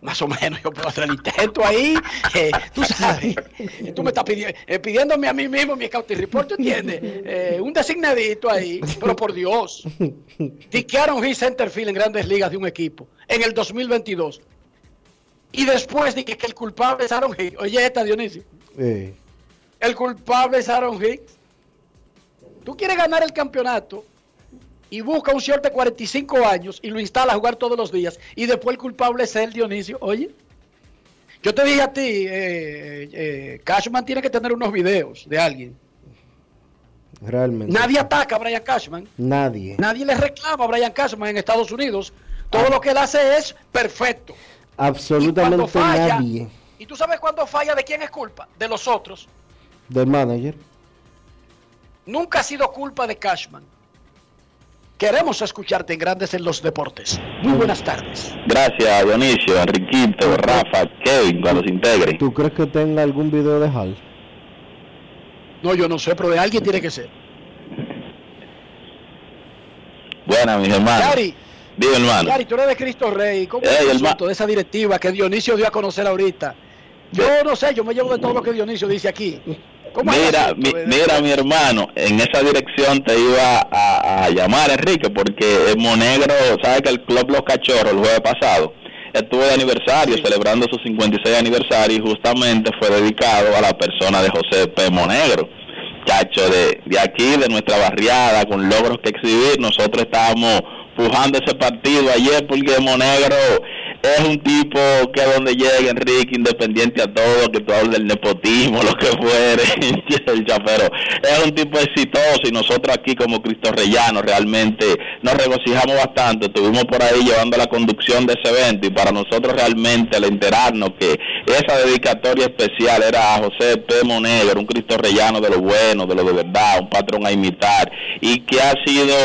más o menos yo puedo hacer el intento ahí. eh, tú sabes, eh, tú me estás pidi- eh, pidiéndome a mí mismo mi scouting report, ¿tú entiendes? Eh, un designadito ahí, pero por Dios. Tiquearon his center field en grandes ligas de un equipo en el 2022. Y después dije que el culpable es Aaron Hicks. Oye, esta Dionisio. Eh, El culpable es Aaron Hicks. Tú quieres ganar el campeonato. y busca un señor de 45 años y lo instala a jugar todos los días y después el culpable es él, Dionisio. Oye, yo te dije a ti, eh, eh, Cashman tiene que tener unos videos de alguien. Realmente. Nadie ataca a Brian Cashman. Nadie. Nadie le reclama a Brian Cashman en Estados Unidos. Todo lo que él hace es perfecto. Absolutamente Y cuando falla- nadie. ¿Y tú sabes cuándo falla de quién es culpa? De los otros. Del manager. Nunca ha sido culpa de Cashman. Queremos escucharte en Grandes en los Deportes. Muy buenas tardes. Gracias, Dionisio, Enriquito, Rafa, Kevin, cuando se integre. ¿Tú crees que tenga algún video de Hal? No, yo no sé, pero de alguien tiene que ser. Buenas, mis hermanos. Gary, Dime, hermano. Gary, tú eres de Cristo Rey. ¿Cómo es el asunto de esa directiva que Dionisio dio a conocer ahorita? Yo no sé, yo me llevo de todo lo que Dionisio dice aquí. ¿Cómo Mira, mi- mira, mi hermano, en esa dirección te iba a, a llamar, Enrique, porque el Monegro, ¿sabes que el Club Los Cachorros el jueves pasado estuvo de aniversario, celebrando su 56 aniversario y justamente fue dedicado a la persona de José P. Monegro. Chacho, de, de aquí, de nuestra barriada, con logros que exhibir, nosotros estábamos pujando ese partido ayer porque Monegro es un tipo que donde llegue Enrique, independiente a todo, que tú hables del nepotismo, lo que fuere, el chapero, es un tipo exitoso y nosotros aquí como Cristo Rellano realmente nos regocijamos bastante, estuvimos por ahí llevando la conducción de ese evento y para nosotros realmente al enterarnos que esa dedicatoria especial era a José P. Monegro, un Cristo Rellano de lo bueno, de lo de verdad, un patrón a imitar y que ha sido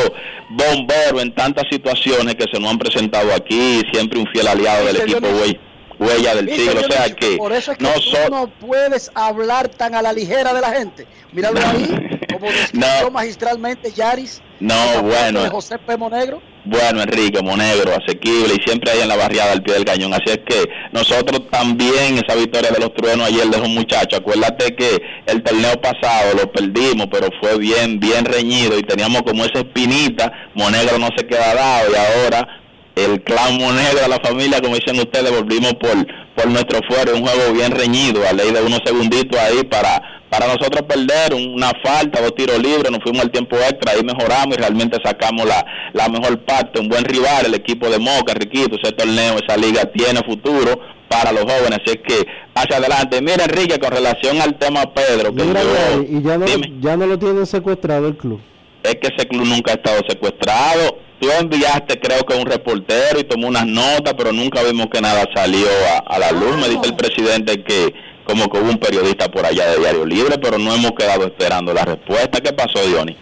bombero en tantas situaciones que se nos han presentado aquí, siempre un fiel aliado del equipo. Huey- Huella del Siglo, o sea que Por eso es que no tú no puedes hablar tan a la ligera de la gente. Míralo ahí, como describió magistralmente Yaris. No, bueno. De José P. Monegro. Bueno, Enrique, Monegro, asequible y siempre ahí en la barriada al pie del cañón. Así es que nosotros también, esa victoria de los truenos ayer de un muchacho, acuérdate que el torneo pasado lo perdimos, pero fue bien, bien reñido y teníamos como esa espinita. Monegro no se queda dado y ahora el clan Monegro, la familia, como dicen ustedes, volvimos por, por nuestro fuero, un juego bien reñido, a ley de unos segunditos ahí para para nosotros perder una falta, dos tiros libres, nos fuimos al tiempo extra, ahí mejoramos y realmente sacamos la, la mejor parte, un buen rival, el equipo de Moca, Riquito, ese torneo, esa liga tiene futuro para los jóvenes, así es que hacia adelante. Mira Enrique, con relación al tema Pedro, que Mira, yo- y ya no, ya no lo tienen secuestrado el club. es que ese club nunca ha estado secuestrado. Tú enviaste, creo que un reportero y tomó unas notas, pero nunca vimos que nada salió a, a la luz. Me dice el presidente que como que hubo un periodista por allá de Diario Libre, pero no hemos quedado esperando la respuesta. ¿Qué pasó, Diony?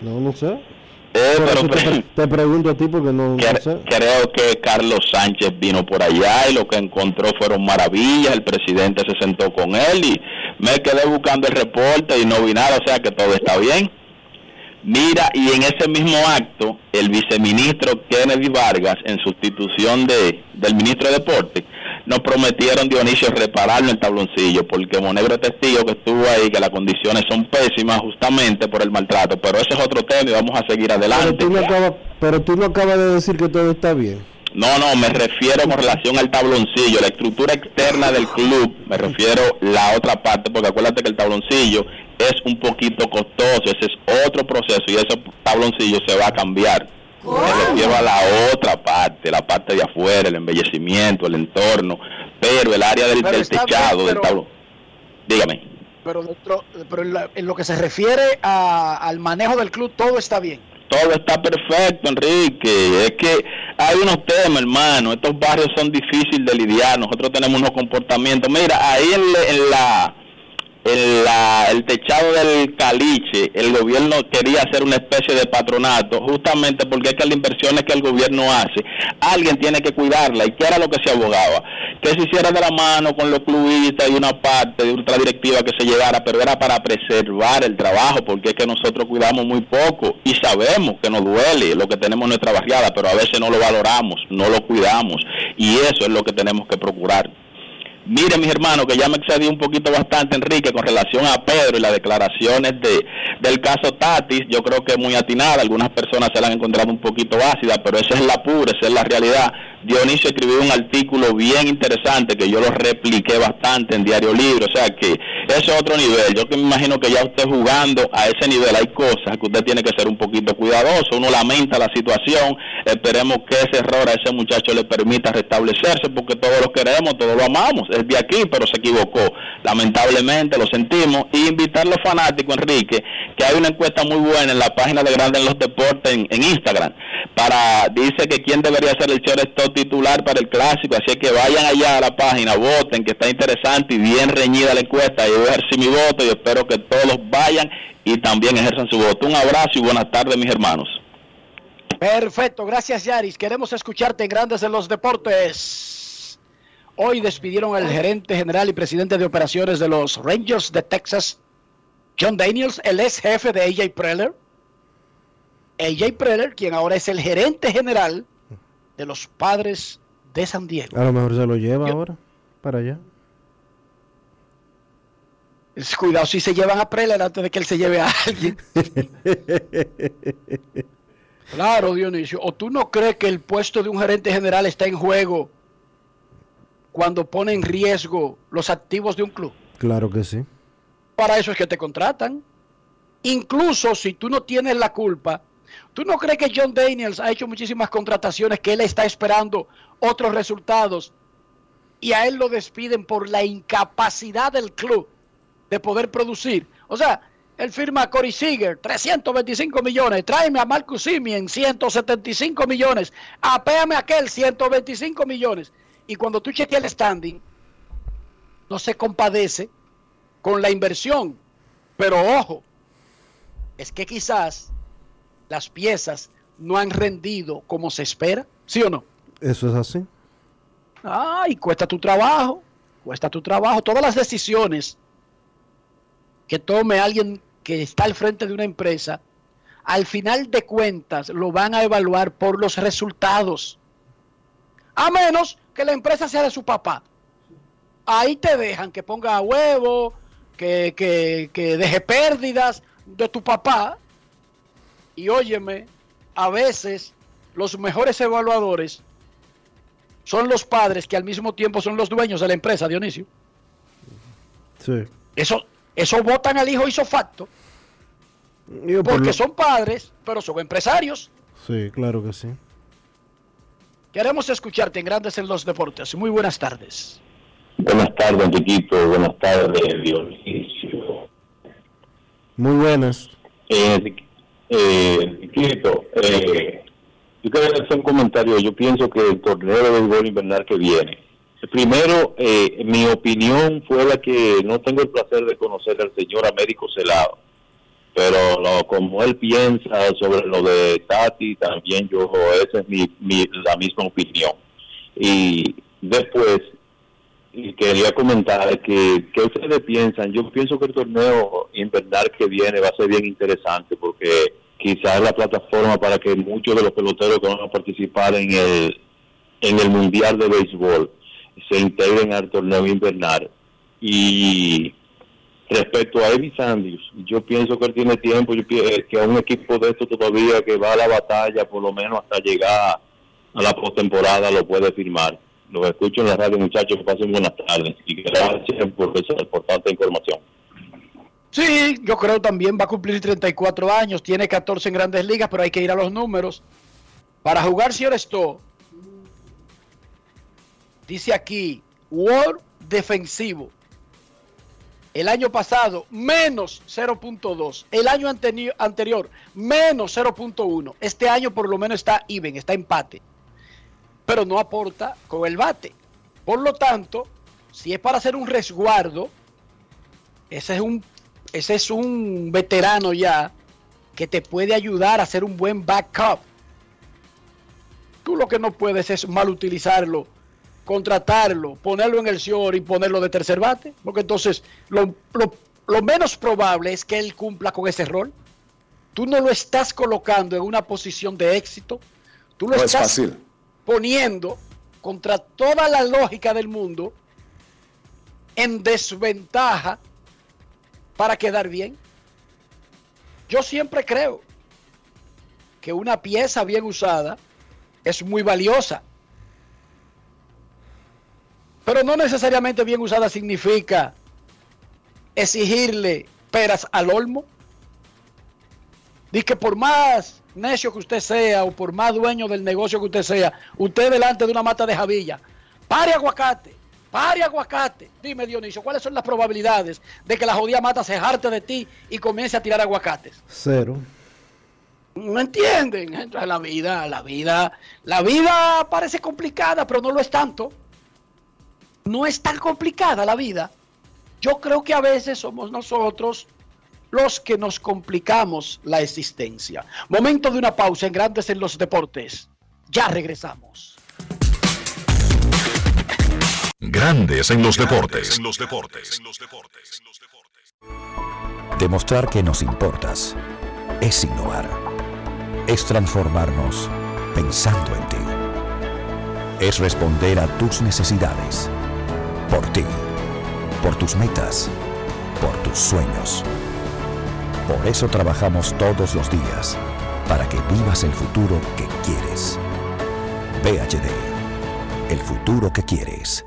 No, no sé. Eh, pero te, pre- te pregunto a ti porque no, sé. creo que Carlos Sánchez vino por allá y lo que encontró fueron maravillas. El presidente se sentó con él y me quedé buscando el reporte y no vi nada, o sea que todo está bien. Mira, y en ese mismo acto, el viceministro Kennedy Vargas, en sustitución de, del ministro de Deporte, nos prometieron, Dionisio, repararlo el tabloncillo, porque Monegro es testigo que estuvo ahí, que las condiciones son pésimas justamente por el maltrato, pero ese es otro tema y vamos a seguir Pero adelante. tú, no acabas, pero tú no acabas de decir que todo está bien. No, no, me refiero con relación al tabloncillo, la estructura externa del club, me refiero la otra parte, porque acuérdate que el tabloncillo es un poquito costoso, ese es otro proceso y ese tabloncillo se va a cambiar. Me refiero a la otra parte, la parte de afuera, el embellecimiento, el entorno, pero el área del, del techado, bien, del tablón. Dígame. Pero, dentro- pero en, la- en lo que se refiere a- al manejo del club, todo está bien. Todo está perfecto, Enrique. Es que hay unos temas, hermano. Estos barrios son difíciles de lidiar. Nosotros tenemos unos comportamientos. Mira, ahí en la en la, el techado del caliche, el gobierno quería hacer una especie de patronato, justamente porque es que las inversiones que el gobierno hace, alguien tiene que cuidarla, y que era lo que se abogaba, que se hiciera de la mano con los clubistas y una parte de otra directiva que se llegara, pero era para preservar el trabajo, porque es que nosotros cuidamos muy poco y sabemos que nos duele lo que tenemos en nuestra barriada, pero a veces no lo valoramos, no lo cuidamos, y eso es lo que tenemos que procurar. Mire, mis hermanos, que ya me excedí un poquito bastante, Enrique, con relación a Pedro y las declaraciones de, del caso Tatis. Yo creo que es muy atinada. Algunas personas se la han encontrado un poquito ácida, pero esa es la pura, esa es la realidad. Dionisio escribió un artículo bien interesante que yo lo repliqué bastante en Diario Libre. O sea que eso es otro nivel. Yo que me imagino que ya usted jugando a ese nivel hay cosas que usted tiene que ser un poquito cuidadoso. Uno lamenta la situación. Esperemos que ese error a ese muchacho le permita restablecerse porque todos lo queremos, todos lo amamos. Es de aquí, pero se equivocó. Lamentablemente lo sentimos. Y invitar a los fanáticos, Enrique, que hay una encuesta muy buena en la página de Grandes en los Deportes en, Instagram. Para, dice que quién debería ser el shortstop titular para el clásico, así que vayan allá a la página, voten, que está interesante y bien reñida la encuesta. Yo ejercer mi voto y espero que todos vayan y también ejerzan su voto. Un abrazo y buenas tardes, mis hermanos. Perfecto, gracias Yaris. Queremos escucharte en Grandes en los Deportes. Hoy despidieron al gerente general y presidente de operaciones de los Rangers de Texas, John Daniels, el ex jefe de AJ Preller. AJ Preller, quien ahora es el gerente general de los padres de San Diego. A lo mejor se lo lleva ahora para allá. Cuidado si se llevan a Preller antes de que él se lleve a alguien. claro, Dionisio. ¿O tú no crees que el puesto de un gerente general está en juego cuando pone en riesgo los activos de un club? Claro que sí. Para eso es que te contratan. Incluso si tú no tienes la culpa, ¿tú no crees que John Daniels ha hecho muchísimas contrataciones que él está esperando otros resultados y a él lo despiden por la incapacidad del club de poder producir? O sea, él firma a Corey Seager, 325 millones. Tráeme a Marcus Simeon, 175 millones. Apéame a aquel, 125 millones. Y cuando tú chequeas el standing, no se compadece con la inversión. Pero ojo, es que quizás las piezas no han rendido como se espera, ¿sí o no? Eso es así. Ay, cuesta tu trabajo, cuesta tu trabajo. Todas las decisiones que tome alguien que está al frente de una empresa, al final de cuentas lo van a evaluar por los resultados. A menos que la empresa sea de su papá. Ahí te dejan que ponga huevo, que, que, que deje pérdidas de tu papá. Y óyeme, a veces los mejores evaluadores son los padres que al mismo tiempo son los dueños de la empresa, Dionisio. Sí. Eso, eso votan al hijo hizo facto. Por Porque lo- son padres, pero son empresarios. Sí, claro que sí. Queremos escucharte en Grandes en los Deportes. Muy buenas tardes. Buenas tardes, Enriquito. Buenas tardes, Dionisio. Muy buenas. Eh, eh, Enriquito, eh, yo quiero hacer un comentario. Yo pienso que el torneo de béisbol invernal que viene. Primero, eh, mi opinión fue la que no tengo el placer de conocer al señor Américo Celado. Pero lo- como él piensa sobre lo de Tati, también yo, esa es mi, mi- la misma opinión. Y después, quería comentar que, que ustedes piensan, yo pienso que el torneo invernal que viene va a ser bien interesante porque quizás la plataforma para que muchos de los peloteros que van a participar en el, en el Mundial de Béisbol se integren al torneo invernal. Y respecto a Eddie Sanders, yo pienso que él tiene tiempo, eh, que a un equipo de esto todavía que va a la batalla, por lo menos hasta llegar a la postemporada, lo puede firmar. Los escucho en la radio, muchachos, que pasen buenas tardes y gracias por, por tanta información. Sí, yo creo también va a cumplir 34 años, tiene 14 en grandes ligas, pero hay que ir a los números. Para jugar si esto, dice aquí, World defensivo. El año pasado, menos 0.2. El año anterior, menos 0.1. Este año por lo menos está even, está empate. Pero no aporta con el bate. Por lo tanto, si es para hacer un resguardo, ese es un, ese es un veterano ya que te puede ayudar a hacer un buen backup. Tú lo que no puedes es mal utilizarlo, contratarlo, ponerlo en el short y ponerlo de tercer bate, porque entonces lo, lo- lo menos probable es que él cumpla con ese rol. Tú no lo estás colocando en una posición de éxito, tú lo No es estás fácil. poniendo contra toda la lógica del mundo en desventaja para quedar bien. Yo siempre creo que una pieza bien usada es muy valiosa. Pero no necesariamente bien usada significa exigirle peras al olmo. Dice que por más necio que usted sea o por más dueño del negocio que usted sea, usted delante de una mata de javilla, pare aguacate, pare aguacate. Dime Dionisio, ¿cuáles son las probabilidades de que la jodida mata se jarte de ti y comience a tirar aguacates? Cero. ¿No entienden? La vida, la vida, la vida parece complicada, pero no lo es tanto. No es tan complicada la vida. Yo creo que a veces somos nosotros los que nos complicamos la existencia. Momento de una pausa en Grandes en los Deportes. Ya regresamos. Grandes en los deportes. los deportes. Demostrar que nos importas es innovar. Es transformarnos pensando en ti. Es responder a tus necesidades. Por ti. Por tus metas. Por tus sueños. Por eso trabajamos todos los días. Para que vivas el futuro que quieres. VHD. El futuro que quieres.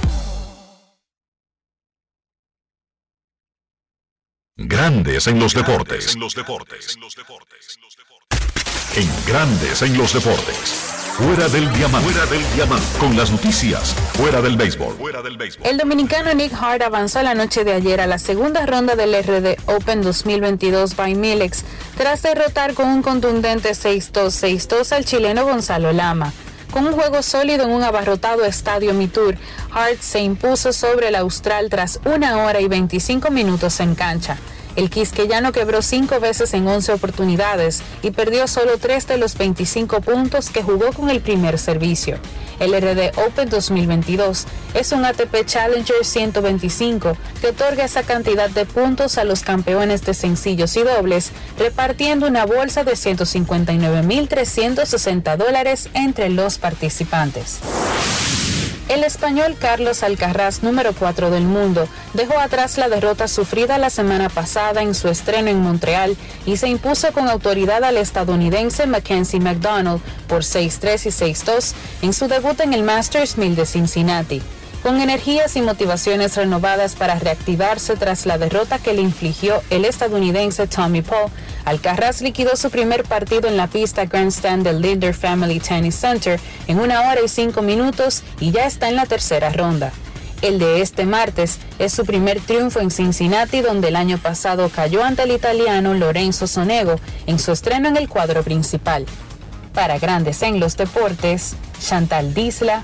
Grandes en los deportes. En Grandes en los deportes. Fuera del diamante. Fuera del diamante. Con las noticias. Fuera del béisbol. Fuera del béisbol. El dominicano Nick Hart avanzó la noche de ayer a la segunda ronda del RD Open 2022 by Milex tras derrotar con un contundente 6-2, 6-2 al chileno Gonzalo Lama. Con un juego sólido en un abarrotado estadio Mitur, Hart se impuso sobre el austral tras una hora y 25 minutos en cancha. El quisqueyano quebró cinco veces en 11 oportunidades y perdió solo tres de los 25 puntos que jugó con el primer servicio. El RD Open 2022 es un ATP Challenger 125 que otorga esa cantidad de puntos a los campeones de sencillos y dobles, repartiendo una bolsa de 159.360 dólares entre los participantes. El español Carlos Alcaraz, número 4 del mundo, dejó atrás la derrota sufrida la semana pasada en su estreno en Montreal y se impuso con autoridad al estadounidense Mackenzie McDonald por 6-3 y 6-2 en su debut en el Masters 1000 de Cincinnati. Con energías y motivaciones renovadas para reactivarse tras la derrota que le infligió el estadounidense Tommy Paul, Alcaraz liquidó su primer partido en la pista Grandstand del Linder Family Tennis Center en una hora y cinco minutos y ya está en la tercera ronda. El de este martes es su primer triunfo en Cincinnati, donde el año pasado cayó ante el italiano Lorenzo Sonego en su estreno en el cuadro principal. Para Grandes en los Deportes, Chantal Disla,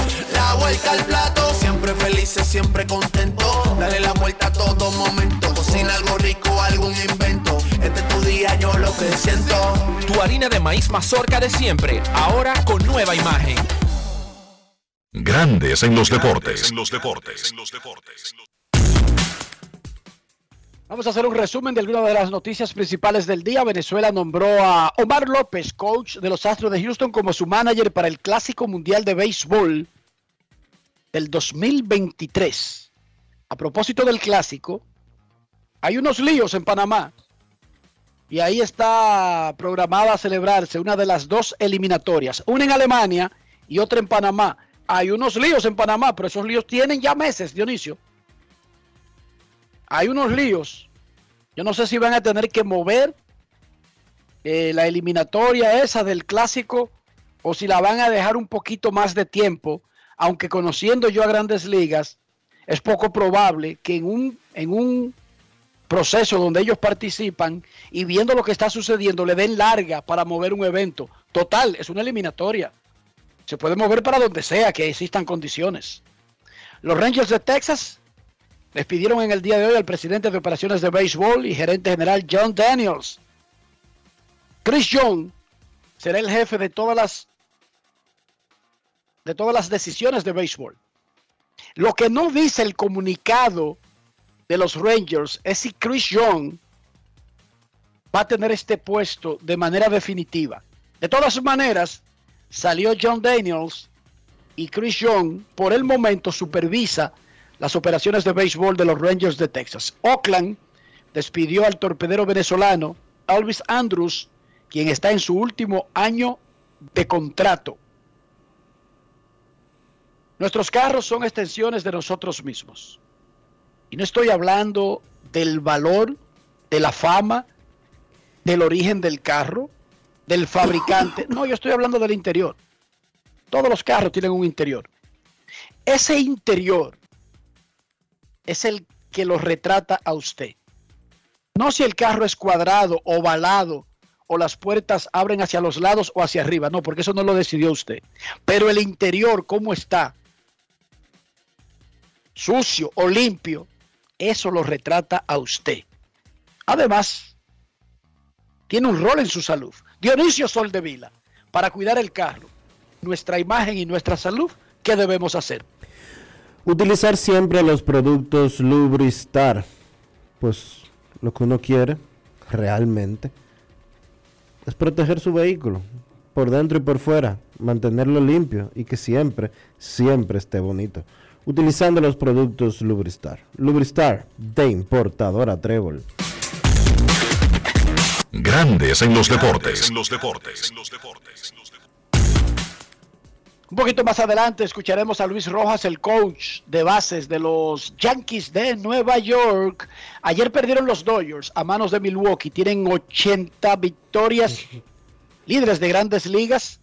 La vuelta al plato, siempre felices, siempre contento. Dale la vuelta a todo momento. Cocina algo rico, algún invento. Este es tu día, yo lo que siento. Tu harina de maíz mazorca de siempre, ahora con nueva imagen. Grandes en los deportes. En los deportes. Vamos a hacer un resumen de algunas de las noticias principales del día. Venezuela nombró a Omar López, coach de los Astros de Houston, como su manager para el Clásico Mundial de Béisbol del 2023. A propósito del Clásico, hay unos líos en Panamá. Y ahí está programada a celebrarse una de las dos eliminatorias, una en Alemania y otra en Panamá. Hay unos líos en Panamá, pero esos líos tienen ya meses, Dionisio. Hay unos líos. Yo no sé si van a tener que mover eh, la eliminatoria esa del clásico o si la van a dejar un poquito más de tiempo, aunque conociendo yo a grandes ligas, es poco probable que en un, en un proceso donde ellos participan y viendo lo que está sucediendo le den larga para mover un evento. Total, es una eliminatoria. Se puede mover para donde sea que existan condiciones. Los Rangers de Texas despidieron en el día de hoy al presidente de operaciones de béisbol y gerente general John Daniels. Chris Young será el jefe de todas las de todas las decisiones de béisbol. Lo que no dice el comunicado de los Rangers es si Chris Young va a tener este puesto de manera definitiva. De todas maneras, salió John Daniels y Chris Young por el momento supervisa las operaciones de béisbol de los Rangers de Texas. Oakland despidió al torpedero venezolano Elvis Andrews, quien está en su último año de contrato. Nuestros carros son extensiones de nosotros mismos. Y no estoy hablando del valor, de la fama, del origen del carro, del fabricante. No, yo estoy hablando del interior. Todos los carros tienen un interior. Ese interior es el que lo retrata a usted. No si el carro es cuadrado, ovalado, o las puertas abren hacia los lados o hacia arriba. No, porque eso no lo decidió usted. Pero el interior, ¿cómo está? Sucio o limpio, eso lo retrata a usted. Además, tiene un rol en su salud. Dionisio Soldevila, para cuidar el carro, nuestra imagen y nuestra salud, ¿qué debemos hacer? Utilizar siempre los productos Lubristar. Pues lo que uno quiere realmente es proteger su vehículo por dentro y por fuera, mantenerlo limpio y que siempre, siempre esté bonito. Utilizando los productos Lubristar. Lubristar de importadora Trébol. Grandes en los deportes. En los deportes. Un poquito más adelante escucharemos a Luis Rojas, el coach de bases de los Yankees de Nueva York. Ayer perdieron los Dodgers a manos de Milwaukee. Tienen 80 victorias, líderes de grandes ligas.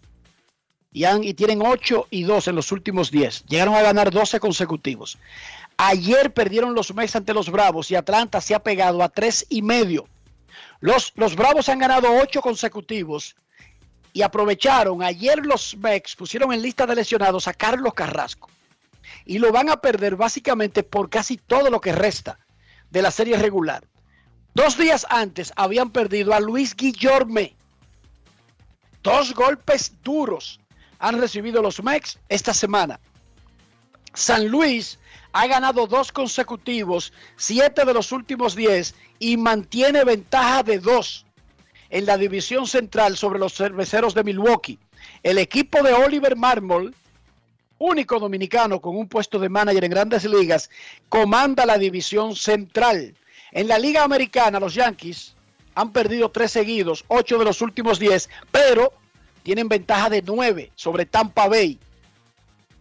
Y, tienen 8 y 2 en los últimos 10. Llegaron a ganar 12 consecutivos. Ayer perdieron los Mets ante los Bravos y Atlanta se ha pegado a 3 y medio. Los, los Bravos han ganado 8 consecutivos y aprovecharon. Ayer los Mex pusieron en lista de lesionados a Carlos Carrasco y lo van a perder básicamente por casi todo lo que resta de la serie regular. Dos días antes habían perdido a Luis Guillorme. Dos golpes duros han recibido los Mex esta semana. San Luis ha ganado dos consecutivos, siete de los últimos diez y mantiene ventaja de dos en la división central sobre los cerveceros de Milwaukee. El equipo de Oliver Marmol, único dominicano con un puesto de manager en grandes ligas, comanda la división central. En la Liga Americana, los Yankees han perdido tres seguidos, ocho de los últimos diez, pero tienen ventaja de nueve sobre Tampa Bay.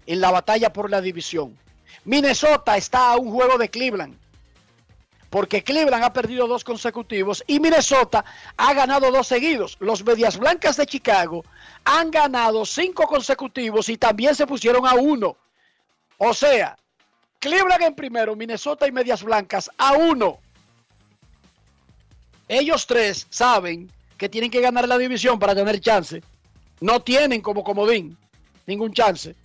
en la batalla por la división. Minnesota está a un juego de Cleveland. Porque Cleveland ha perdido dos consecutivos y Minnesota ha ganado dos seguidos. Los Medias Blancas de Chicago han ganado cinco consecutivos y también se pusieron a uno. O sea, Cleveland en primero, Minnesota y Medias Blancas a uno. Ellos tres saben que tienen que ganar la división para tener chance. No tienen como comodín ningún chance.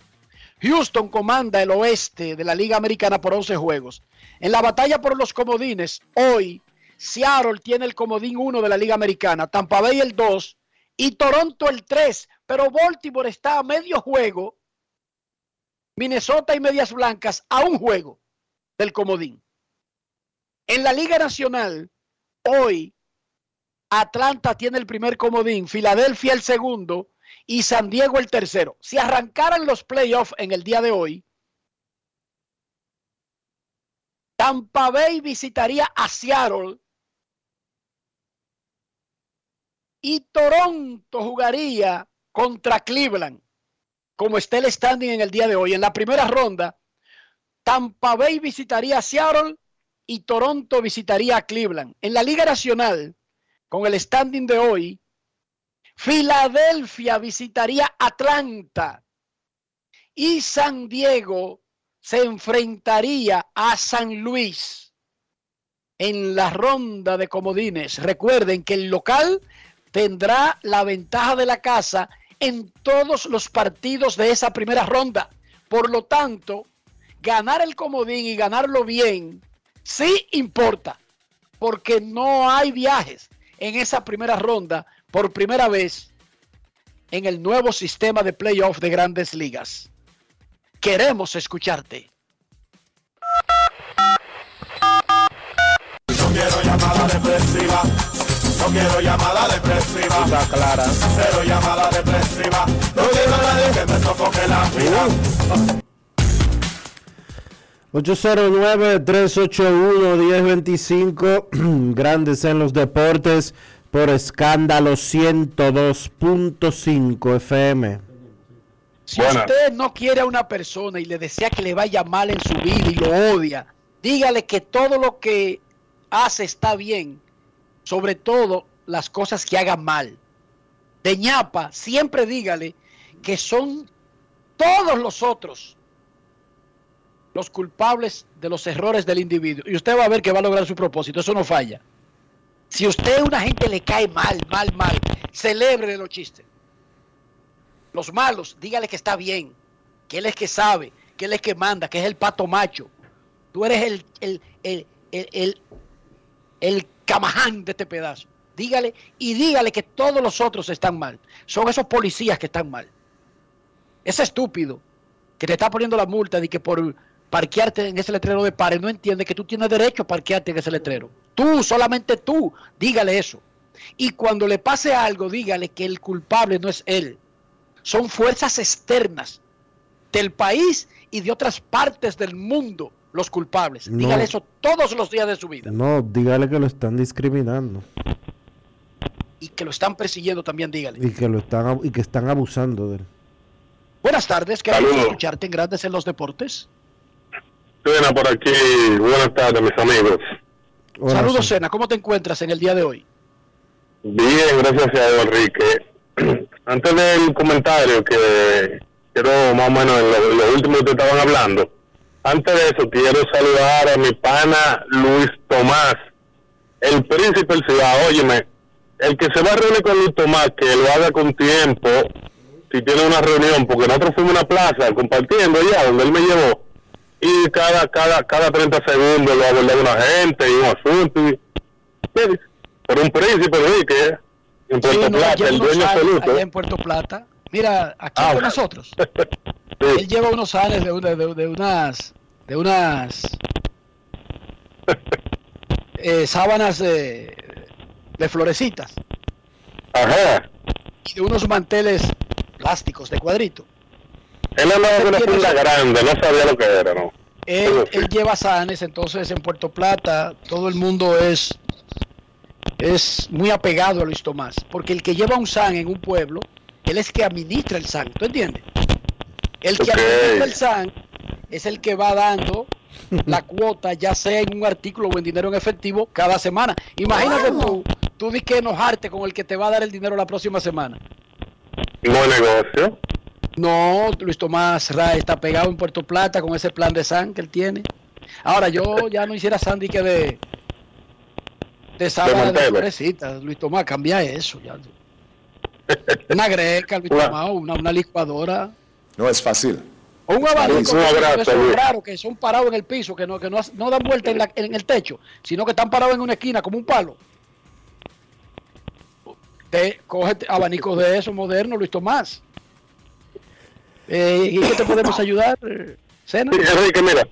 Houston comanda el oeste de la Liga Americana por 11 juegos. En la batalla por los comodines, hoy Seattle tiene el comodín 1 de la Liga Americana, Tampa Bay el 2 y Toronto el 3, pero Baltimore está a medio juego, Minnesota y Medias Blancas a un juego del comodín. En la Liga Nacional, hoy Atlanta tiene el primer comodín, Filadelfia el segundo y San Diego el tercero. Si arrancaran los playoffs en el día de hoy, Tampa Bay visitaría a Seattle y Toronto jugaría contra Cleveland, como está el standing en el día de hoy. En la primera ronda, Tampa Bay visitaría a Seattle y Toronto visitaría a Cleveland. En la Liga Nacional, con el standing de hoy, Filadelfia visitaría Atlanta y San Diego se enfrentaría a San Luis en la ronda de comodines. Recuerden que el local tendrá la ventaja de la casa en todos los partidos de esa primera ronda. Por lo tanto, ganar el comodín y ganarlo bien sí importa, porque no hay viajes en esa primera ronda por primera vez en el nuevo sistema de playoff de grandes ligas. Queremos escucharte. No quiero llamada depresiva. No quiero llamada depresiva. Está clara. Cero llamada depresiva. No quiero nadie que me sofoque la vida. 809-381-1025, grandes en los deportes, por escándalo 102.5 FM. Si usted no quiere a una persona y le desea que le vaya mal en su vida y lo odia, dígale que todo lo que hace está bien, sobre todo las cosas que hagan mal. De ñapa, siempre dígale que son todos los otros los culpables de los errores del individuo. Y usted va a ver que va a lograr su propósito, eso no falla. Si usted a una gente le cae mal, mal, mal, celebre los chistes. Los malos, dígale que está bien, que él es que sabe, que él es que manda, que es el pato macho. Tú eres el, el, el, el, el, camaján de este pedazo. Dígale y dígale que todos los otros están mal. Son esos policías que están mal. Ese estúpido que te está poniendo la multa de que por parquearte en ese letrero de pares no entiende que tú tienes derecho a parquearte en ese letrero. Tú, solamente tú, dígale eso. Y cuando le pase algo, dígale que el culpable no es él. Son fuerzas externas del país y de otras partes del mundo los culpables. No. Dígale eso todos los días de su vida. No, dígale que lo están discriminando Y que lo están persiguiendo también, dígale. y que lo están y que están abusando de él. Buenas tardes, queremos escucharte en Grandes en los Deportes. Suena por aquí. Buenas tardes, mis amigos. Saludos, Sena. ¿Cómo te encuentras en el día de hoy? Bien, gracias a Dios, Enrique. Antes del comentario que quiero más o menos en lo, lo último que te estaban hablando, antes de eso quiero saludar a mi pana Luis Tomás, el príncipe del Cibao. Óyeme, el que se va a reunir con Luis Tomás, que lo haga con tiempo, si tiene una reunión, porque nosotros fuimos a una plaza compartiendo ya, donde él me llevó, y cada cada cada 30 segundos lo abordaba una gente y un asunto. Y, por un príncipe, Enrique, en Puerto Sí, no, Plata, el dueño absoluto. allá en Puerto Plata. Mira, aquí Ah, con nosotros. Él lleva unos años de, una- de, de unas de unas eh, sábanas de, de florecitas Ajá. y de unos manteles plásticos de cuadrito. Él andaba con una eso? grande, no sabía lo que era, ¿no? Él, él lleva sanes, entonces en Puerto Plata todo el mundo es es muy apegado a Luis Tomás, porque el que lleva un san en un pueblo, él es que administra el san, ¿tú entiendes? El que administra el SAN es el que va dando la cuota, ya sea en un artículo o en dinero en efectivo, cada semana. Imagínate tú, tú di que enojarte con el que te va a dar el dinero la próxima semana. Buen negocio. No, Luis Tomás Ray está pegado en Puerto Plata con ese plan de SAN que él tiene. Ahora, yo ya no hiciera Sandy que de de sábado de. Luis Tomás, cambia eso. Ya. Una greca, Luis Tomás, una, una licuadora. No es fácil. O un abanico raros que son parados en el piso, que no, que no, no dan vuelta en, la- en el techo, sino que están parados en una esquina como un palo. Te coge abanicos de esos modernos, Luis Tomás. Eh, ¿Y qué te podemos ayudar, Sena? Sí, Enrique, mira,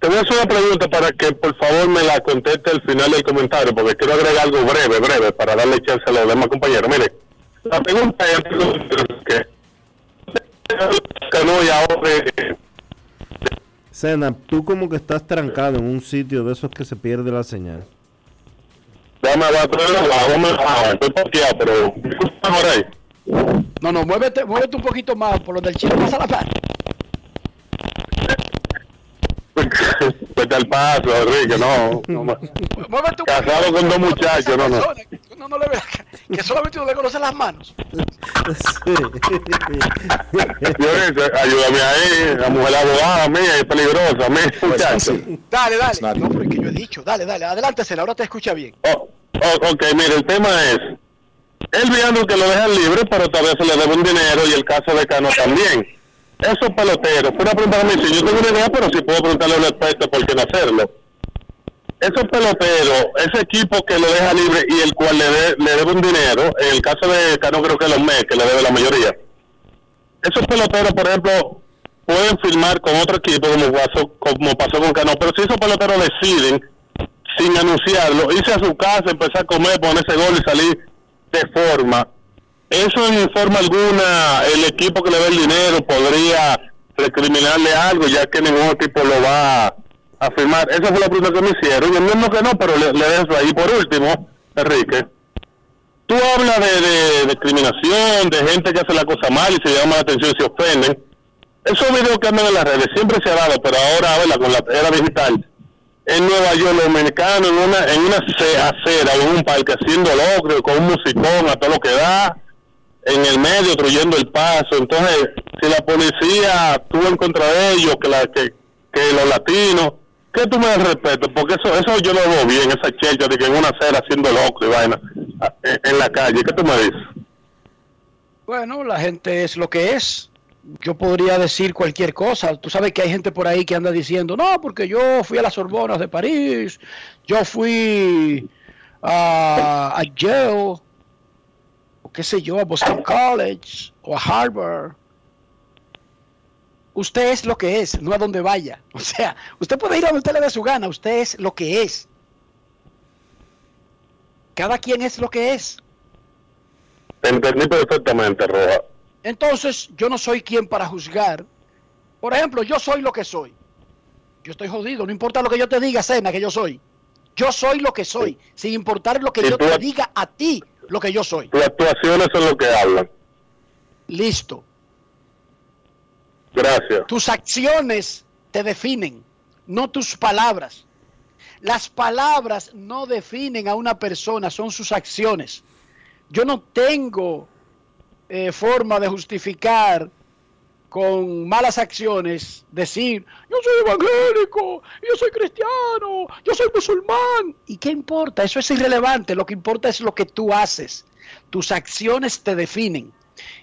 te voy a hacer una pregunta para que por favor me la conteste al final del comentario, porque quiero agregar algo breve, breve, para darle chance a los demás compañeros. Mire, la pregunta es que que no y ahora Sena, tú como que estás trancado en un sitio de esos que se pierde la señal. dame la vamos a estoy parqueado, pero disculpa por ahí. No, no, muévete, muévete un poquito más por donde el chino pasa la mano. Vete al paso, Enrique, no. no ma- Muévete un Casado con dos muchachos, no, no. uno no le ve que- que solamente uno le conoce las manos. Dionisio, ayúdame ahí, la mujer abogada mía es peligrosa, mía, muchacho. Dale, dale. No, pero es que yo he dicho. Dale, dale. Adelante. Ahora te escucha bien. Oh, ok, mire, el tema es, él viendo que lo dejan libre, pero todavía se le debe un dinero y el caso de Cano también. Esos peloteros, una pregunta me hizo, yo tengo una idea, pero si puedo preguntarle a un experto por qué no hacerlo. Esos peloteros, ese equipo que lo deja libre y el cual le, de- le debe un dinero, en el caso de Cano creo que los MES, que le debe la mayoría. Esos peloteros, por ejemplo, pueden firmar con otro equipo como pasó, como pasó con Cano, pero si esos peloteros deciden sin anunciarlo, irse a su casa, empezar a comer, ponerse gol y salir de forma. Eso en forma alguna, el equipo que le dé el dinero podría recriminarle algo, ya que ningún equipo lo va a firmar. Esa fue la pregunta que me hicieron. Yo entiendo que no, pero le, dejo ahí. Por último, Enrique, tú hablas de, discriminación, de gente que hace la cosa mal y se llama la atención y se ofenden. Esos videos que andan en las redes siempre se ha dado, pero ahora, ¿verdad? con la era digital, en Nueva York, los americanos, en una, en una ce- acera, en un parque, haciendo locro, con un musicón a todo lo que da, en el medio, destruyendo el paso. Entonces, si la policía actúa en contra de ellos, que, la, que, que los latinos, ¿qué tú me das respeto? Porque eso eso yo lo veo bien, esa checha de que en una acera haciendo locro y vaina, en, en la calle. ¿Qué tú me dices? Bueno, la gente es lo que es. Yo podría decir cualquier cosa. Tú sabes que hay gente por ahí que anda diciendo, no, porque yo fui a las Sorbonas de París, yo fui a, a Yale, o qué sé yo, a Boston College, o a Harvard. Usted es lo que es, no a donde vaya. O sea, usted puede ir a donde usted le dé su gana, usted es lo que es. Cada quien es lo que es. Te entendí perfectamente, Roja. Entonces, yo no soy quien para juzgar. Por ejemplo, yo soy lo que soy. Yo estoy jodido, no importa lo que yo te diga, Cena, que yo soy. Yo soy lo que soy, sin importar lo que yo te diga a ti, lo que yo soy. Tus actuaciones son lo que hablan. Listo. Gracias. Tus acciones te definen, no tus palabras. Las palabras no definen a una persona, son sus acciones. Yo no tengo eh, forma de justificar con malas acciones decir, yo soy evangélico, yo soy cristiano, yo soy musulmán. ¿Y qué importa? Eso es irrelevante. Lo que importa es lo que tú haces. Tus acciones te definen.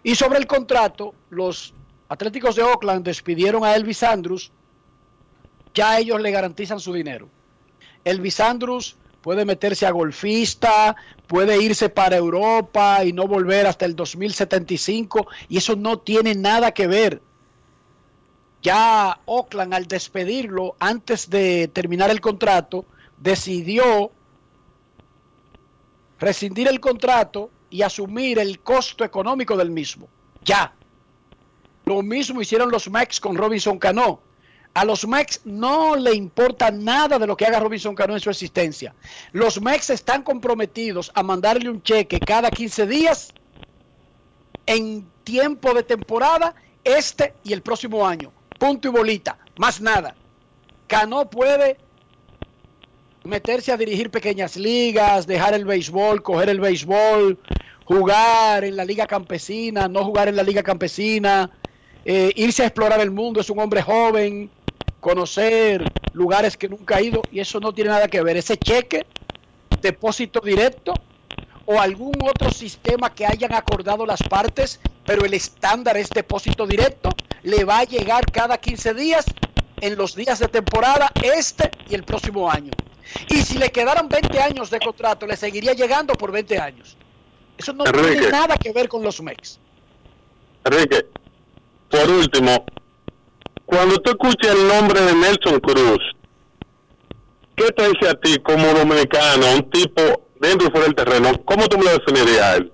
Y sobre el contrato, los Atléticos de Oakland despidieron a Elvis Andrus. Ya ellos le garantizan su dinero. Elvis Andrus puede meterse a golfista, puede irse para Europa y no volver hasta el 2075 y eso no tiene nada que ver. Ya Oakland al despedirlo antes de terminar el contrato decidió rescindir el contrato y asumir el costo económico del mismo. Ya. Lo mismo hicieron los Mex con Robinson Cano. A los Mex no le importa nada de lo que haga Robinson Cano en su existencia. Los Mex están comprometidos a mandarle un cheque cada 15 días en tiempo de temporada este y el próximo año. Punto y bolita, más nada. Cano puede meterse a dirigir pequeñas ligas, dejar el béisbol, coger el béisbol, jugar en la liga campesina, no jugar en la liga campesina, eh, irse a explorar el mundo, es un hombre joven, conocer lugares que nunca ha ido y eso no tiene nada que ver. Ese cheque, depósito directo o algún otro sistema que hayan acordado las partes, pero el estándar es depósito directo, le va a llegar cada 15 días en los días de temporada este y el próximo año. Y si le quedaran 20 años de contrato, le seguiría llegando por 20 años. Eso no Enrique. tiene nada que ver con los MEX. Enrique, por último, cuando tú escuchas el nombre de Nelson Cruz, ¿qué te dice a ti como dominicano, un tipo dentro y fuera del terreno? ¿Cómo tú me lo definirías a él?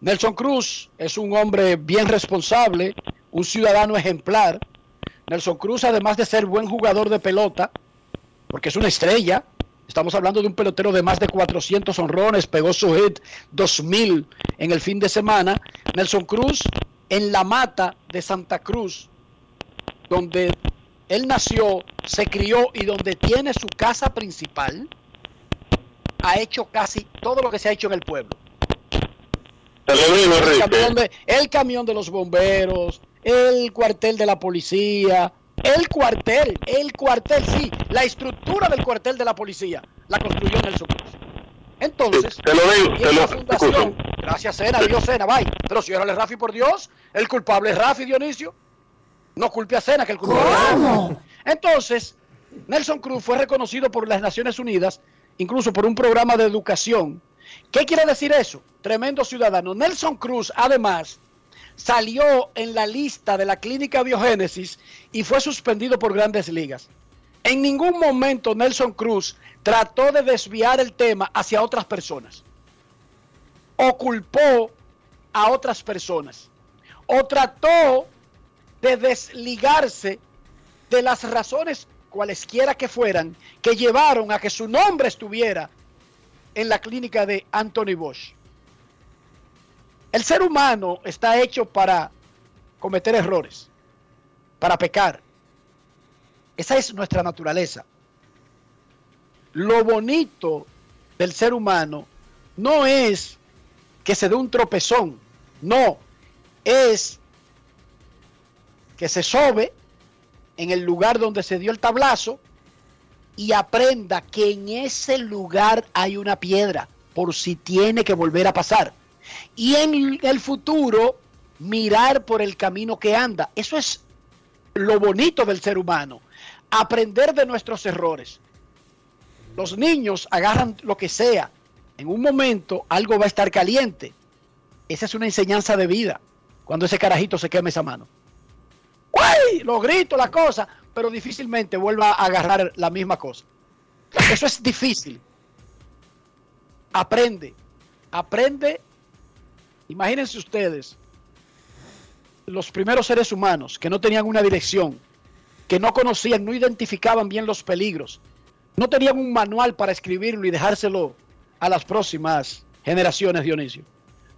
Nelson Cruz es un hombre bien responsable, un ciudadano ejemplar. Nelson Cruz, además de ser buen jugador de pelota, porque es una estrella, estamos hablando de un pelotero de más de 400 honrones, pegó su hit 2000 en el fin de semana. Nelson Cruz en la mata de Santa Cruz, donde él nació, se crió y donde tiene su casa principal, ha hecho casi todo lo que se ha hecho en el pueblo. Te lo digo, El camión, de, el camión de los bomberos, el cuartel de la policía, el cuartel, el cuartel, sí, la estructura del cuartel de la policía la construyó Nelson Cruz. Entonces, Te lo digo, y te lo fundación, gracias Sena, Dios Sena, bye. Pero ciérrale Rafi por Dios, el culpable es Rafi Dionisio. No culpe a Sena, que el. Entonces, Nelson Cruz fue reconocido por las Naciones Unidas, incluso por un programa de educación. ¿Qué quiere decir eso? Tremendo ciudadano. Nelson Cruz, además, salió en la lista de la clínica Biogénesis y fue suspendido por grandes ligas. En ningún momento Nelson Cruz trató de desviar el tema hacia otras personas. O culpó a otras personas. O trató de desligarse de las razones cualesquiera que fueran que llevaron a que su nombre estuviera en la clínica de Anthony Bosch. El ser humano está hecho para cometer errores, para pecar. Esa es nuestra naturaleza. Lo bonito del ser humano no es que se dé un tropezón, no, es que se sobe en el lugar donde se dio el tablazo y aprenda que en ese lugar hay una piedra por si tiene que volver a pasar. Y en el futuro mirar por el camino que anda. Eso es lo bonito del ser humano. Aprender de nuestros errores. Los niños agarran lo que sea. En un momento algo va a estar caliente. Esa es una enseñanza de vida. Cuando ese carajito se queme esa mano. ¡Uy! Lo grito, la cosa. Pero difícilmente vuelva a agarrar la misma cosa. Eso es difícil. Aprende. Aprende. Imagínense ustedes. Los primeros seres humanos que no tenían una dirección, que no conocían, no identificaban bien los peligros, no tenían un manual para escribirlo y dejárselo a las próximas generaciones, Dionisio.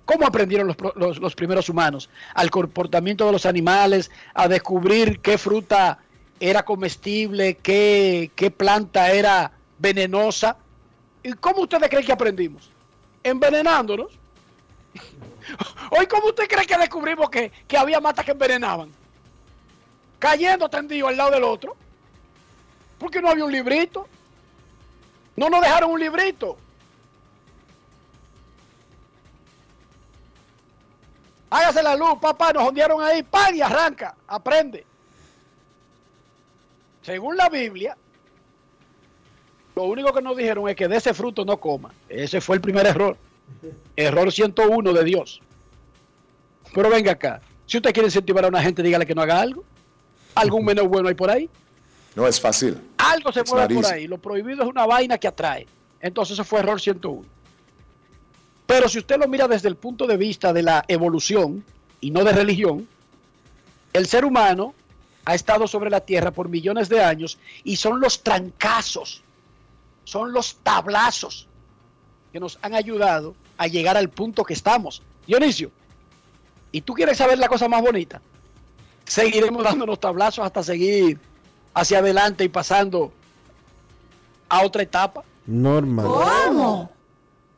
¿Cómo aprendieron los, los- los primeros humanos? Al comportamiento de los animales, a descubrir qué fruta era comestible, qué, qué planta era venenosa. ¿Y cómo ustedes creen que aprendimos? Envenenándonos. Hoy, ¿cómo usted cree que descubrimos que, que había matas que envenenaban? Cayendo tendido al lado del otro. Porque no había un librito. No nos dejaron un librito. Hágase la luz, papá, nos hundieron ahí, pan y arranca, aprende. Según la Biblia, lo único que nos dijeron es que de ese fruto no coma. Ese fue el primer error. Error 101 de Dios. Pero venga acá, si usted quiere incentivar a una gente, dígale que no haga algo. ¿Algún menú bueno hay por ahí? No es fácil. Algo se mueve por ahí. Lo prohibido es una vaina que atrae. Entonces ese fue error 101. Pero si usted lo mira desde el punto de vista de la evolución y no de religión, el ser humano ha estado sobre la tierra por millones de años y son los trancazos, son los tablazos que nos han ayudado a llegar al punto que estamos. Dionisio, ¿y tú quieres saber la cosa más bonita? seguiremos dándonos tablazos hasta seguir hacia adelante y pasando a otra etapa. Normal.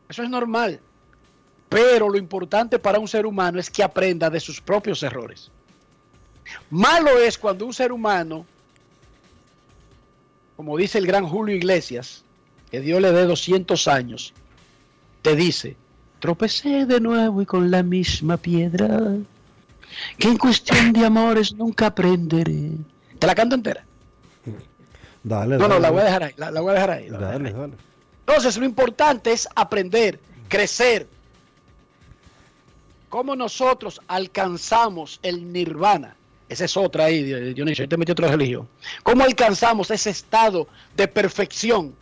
Eso es normal. Pero lo importante para un ser humano es que aprenda de sus propios errores. Malo es cuando un ser humano, como dice el gran Julio Iglesias, que Dios le dé 200 años, te dice, tropecé de nuevo y con la misma piedra, que en cuestión de amores nunca aprenderé. ¿Te la canto entera? Dale, No, no, dale. la voy a dejar ahí. La, la voy a dejar ahí. la voy a dejar Dale, ahí. dale. Entonces, lo importante es aprender, crecer. Cómo nosotros alcanzamos el nirvana. Esa es otra ahí, Di- Dionisio. Ahí te metí otra religión. ¿Cómo alcanzamos ese estado de perfección?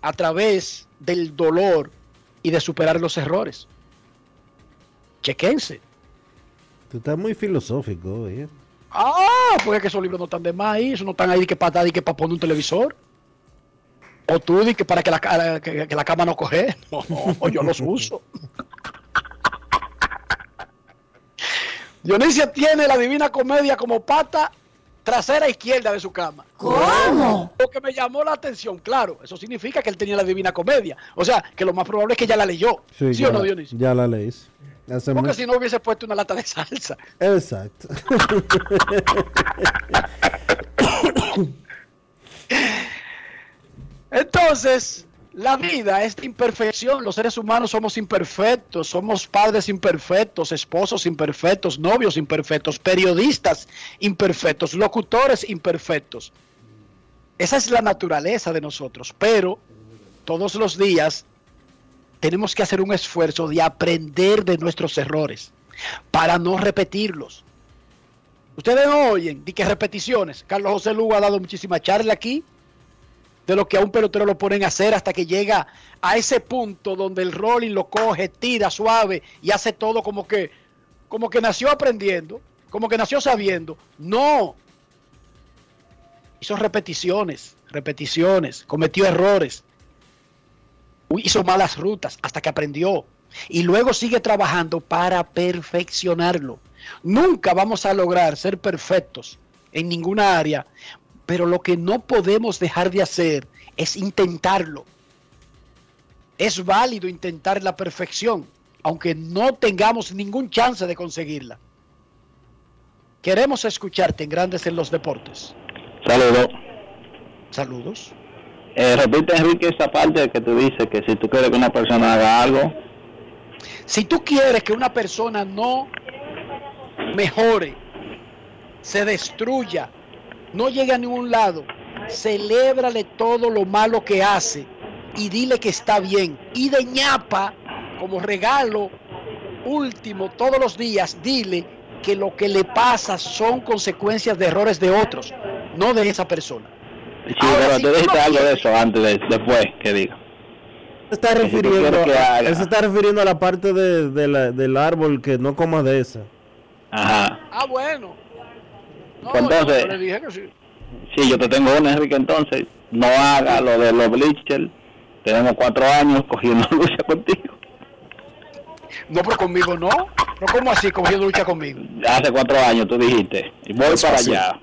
A través del dolor y de superar los errores. Chequense. Tú estás muy filosófico hoy, ¿eh? Ah, pues es que esos libros no están de más ahí, eso no están ahí que para, que para poner un televisor. O tú di que para que la, que, que la cama no coge. No, yo los uso. Dionisio tiene la Divina Comedia como pata trasera izquierda de su cama. ¿Cómo? Lo que me llamó la atención, claro, eso significa que él tenía la Divina Comedia. O sea, que lo más probable es que ya la leyó. ¿Sí, ya, o no, Dionisio? ya la leís. Hace Porque si no hubiese puesto una lata de salsa. Exacto. Entonces, la vida es de imperfección. Los seres humanos somos imperfectos, somos padres imperfectos, esposos imperfectos, novios imperfectos, periodistas imperfectos, locutores imperfectos. Esa es la naturaleza de nosotros, pero todos los días tenemos que hacer un esfuerzo de aprender de nuestros errores para no repetirlos. Ustedes no oyen, di que repeticiones. Carlos José Lugo ha dado muchísima charla aquí de lo que a un pelotero lo ponen a hacer hasta que llega a ese punto donde el rolling lo coge, tira suave y hace todo como que, como que nació aprendiendo, como que nació sabiendo. No. Hizo repeticiones, repeticiones, cometió errores, hizo malas rutas hasta que aprendió. Y luego sigue trabajando para perfeccionarlo. Nunca vamos a lograr ser perfectos en ninguna área, pero lo que no podemos dejar de hacer es intentarlo. Es válido intentar la perfección, aunque no tengamos ningún chance de conseguirla. Queremos escucharte en Grandes en los Deportes. Saludos. Saludos. Eh, repite, Enrique, esa parte que tú dices que si tú quieres que una persona haga algo, Si tú quieres que una persona no mejore, se destruya, no llegue a ningún lado, celébrale todo lo malo que hace y dile que está bien. Y de ñapa, como regalo último todos los días, dile que lo que le pasa son consecuencias de errores de otros, no de esa persona. sí, pero tú dijiste algo de eso antes, de, después que diga. Se está si refiriendo, a- haga. él se está refiriendo a la parte de, de la- del árbol que no coma de esa. Ajá. Ah, bueno. No, Pues entonces- yo le dije que sí. Sí, yo te tengo una, Enrique, entonces. No haga lo de los bleachers. Tenemos cuatro años cogiendo lucha contigo. No, pero conmigo no. No como así, cogiendo lucha conmigo. Hace cuatro años tú dijiste, y voy Es para fácil. allá.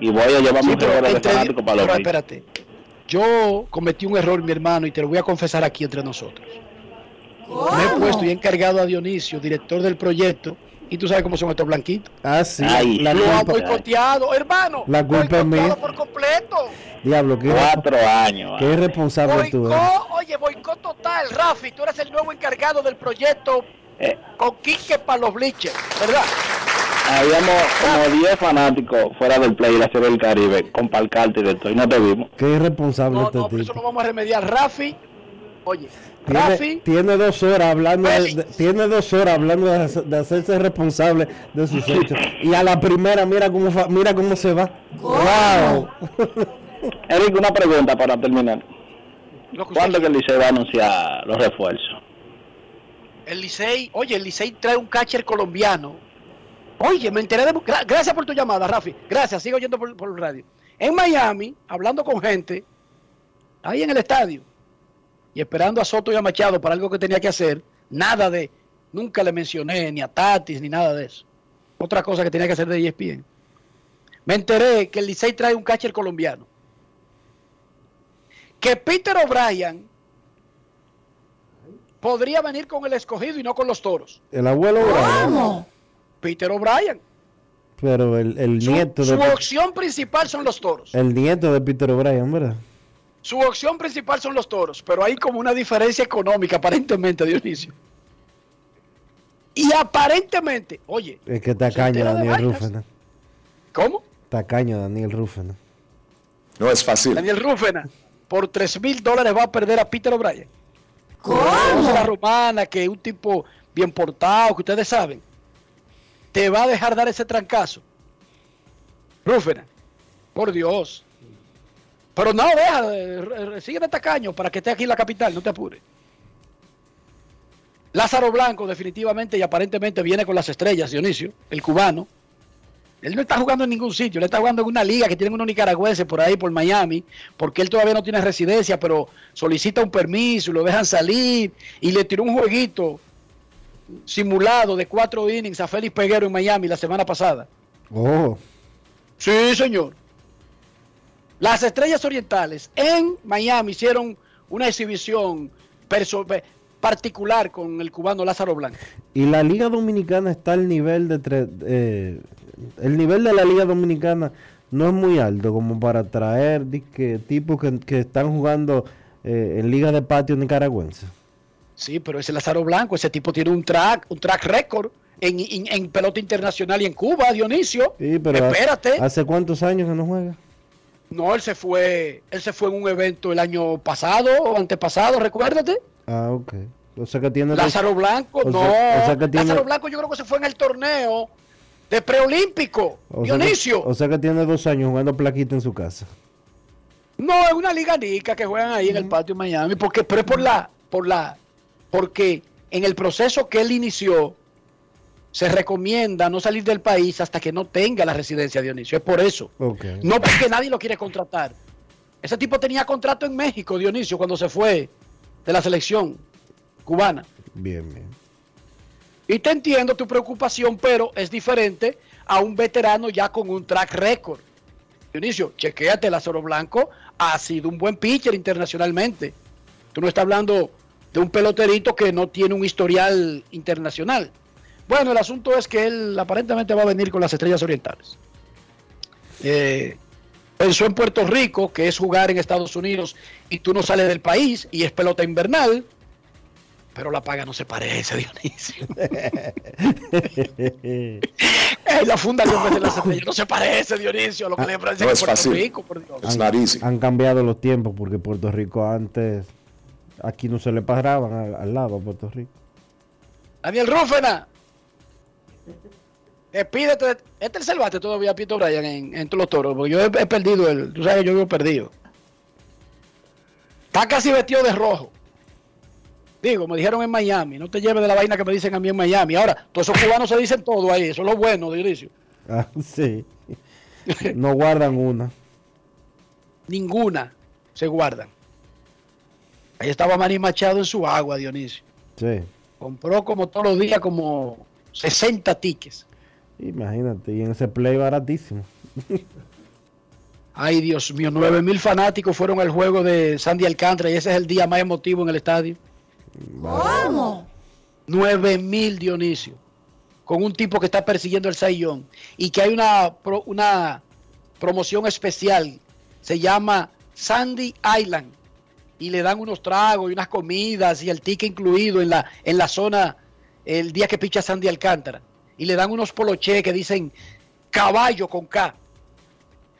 Y voy a llevar Sí, pero errores de entre- fanático para los espérate. Yo cometí un error, mi hermano, y te lo voy a confesar aquí entre nosotros. Me he puesto y he encargado a Dionisio, director del proyecto, y tú sabes cómo son estos blanquitos. Ah, sí. Ay, la Lo ha culpa, boicoteado, hermano. la culpa es mía. por completo. Diablo, qué, Cuatro años. qué irresponsable tú eres. Boicot, oye, boicot total, Rafi, tú eres el nuevo encargado del proyecto Eh. con Quique para los bleachers, ¿verdad? Habíamos como 10 fanáticos fuera del play de la Serie del Caribe con palcarte y de todo, y no te vimos. Qué irresponsable No, este no, pero eso tipo. lo vamos a remediar. Rafi, oye, Tiene, Rafi, tiene dos horas hablando de, de- tiene dos horas hablando de, hacer- de hacerse responsable de sus hechos y a la primera mira cómo fa- mira cómo se va wow Enrique, una pregunta para terminar. ¿Cuándo que el Liceo va a anunciar los refuerzos? El Licey, oye, el Licey trae un catcher colombiano. Oye, me enteré de... gra- gracias por tu llamada, Rafi. Gracias, sigo oyendo por, por el radio. En Miami, hablando con gente, ahí en el estadio, y esperando a Soto y a Machado para algo que tenía que hacer, nada de... Nunca le mencioné ni a Tatis ni nada de eso. Otra cosa que tenía que hacer de ESPN. Me enteré que el Licey trae un catcher colombiano. Que Peter O'Brien podría venir con el escogido y no con los toros. El abuelo Brian, Peter O'Brien. pero el, el nieto Su de opción principal son los toros. el nieto de Peter O'Brien, ¿verdad? Su opción principal son los toros, pero hay como una diferencia económica aparentemente, Dionisio. Y aparentemente, oye, Es que tacaño Daniel. Rufena. ¿cómo? Tacaño Daniel Rufena. No es fácil. Daniel Rufena, por 3 mil dólares va a perder a Peter O'Brien. ¿Cómo? La romana, que es un tipo bien portado, que ustedes saben, te va a dejar dar ese trancazo. Rufena, por Dios. Pero no, deja, eh, sigue de tacaño para que esté aquí en la capital, no te apures. Lázaro Blanco definitivamente y aparentemente viene con las estrellas, Dionisio, el cubano. Él no está jugando en ningún sitio, él está jugando en una liga que tienen unos nicaragüenses por ahí, por Miami, porque él todavía no tiene residencia, pero solicita un permiso y lo dejan salir y le tiró un jueguito simulado de cuatro innings a Félix Peguero en Miami la semana pasada. Oh, Sí, señor. Las Estrellas Orientales en Miami hicieron una exhibición particular con el cubano Lázaro Blanco. y la Liga Dominicana está al nivel de eh, el nivel de la Liga Dominicana no es muy alto como para traer disque, tipos que, que están jugando eh, en liga de patio nicaragüense. Sí, pero ese Lázaro Blanco, ese tipo tiene un track, un track récord en, en- en pelota internacional y en Cuba, Dionisio. Sí, pero Espérate. ¿Hace cuántos años que no juega? No, él se fue, él se fue en un evento el año pasado o antepasado, recuérdate. Ah, ok. O sea que tiene Lázaro Blanco, o no. sea- o sea que tiene- Lázaro Blanco yo creo que se fue en el torneo de preolímpico. o que- Dionisio. o sea que tiene dos años jugando plaquita en su casa. No, es una liga nica que juegan ahí en el patio en Miami, porque, pero es por la, por la, porque en el proceso que él inició, se recomienda no salir del país hasta que no tenga la residencia, Dionisio. Es por eso. No porque nadie lo quiere contratar. Ese tipo tenía contrato en México, Dionisio, cuando se fue de la selección cubana. Bien, bien. Y te entiendo tu preocupación, pero es diferente a un veterano ya con un track record. Dionisio, chequéate, Lázaro Blanco ha sido un buen pitcher internacionalmente. Tú no estás hablando de un peloterito que no tiene un historial internacional. Bueno, el asunto es que él aparentemente va a venir con las estrellas orientales. Eh, pensó en Puerto Rico, que es jugar en Estados Unidos y tú no sales del país y es pelota invernal, pero la paga no se parece, Dionisio. Eh, la fundación de las estrellas no se parece, Dionisio, a lo que le parece No es Puerto fácil. Rico, por Dios. Han, han cambiado los tiempos porque Puerto Rico antes, aquí no se le paraban al, al lado a Puerto Rico. Daniel Rúfena. Despídete. de- Este es el bate todavía, Pito Bryan, en, en los toros, porque yo he, he perdido el. Tú sabes que yo vivo perdido. Está casi vestido de rojo. Digo, me dijeron en Miami. No te lleves de la vaina que me dicen a mí en Miami. Ahora, todos esos cubanos se dicen todo ahí. Eso es lo bueno, Dionisio. Ah, sí. No guardan una. Ninguna se guardan. Ahí estaba Manny Machado en su agua, Dionisio. Sí. Compró como todos los días como 60 tickets. Imagínate, y en ese play baratísimo. Ay, Dios mío, 9 mil fanáticos fueron al juego de Sandy Alcántara y ese es el día más emotivo en el estadio. ¿Cómo? 9 mil, Dionisio. Con un tipo que está persiguiendo el Sayón y que hay una, pro- una promoción especial. Se llama Sandy Island. Y le dan unos tragos y unas comidas y el ticket incluido en la, en la zona el día que picha Sandy Alcántara. Y le dan unos poloché que dicen caballo con K.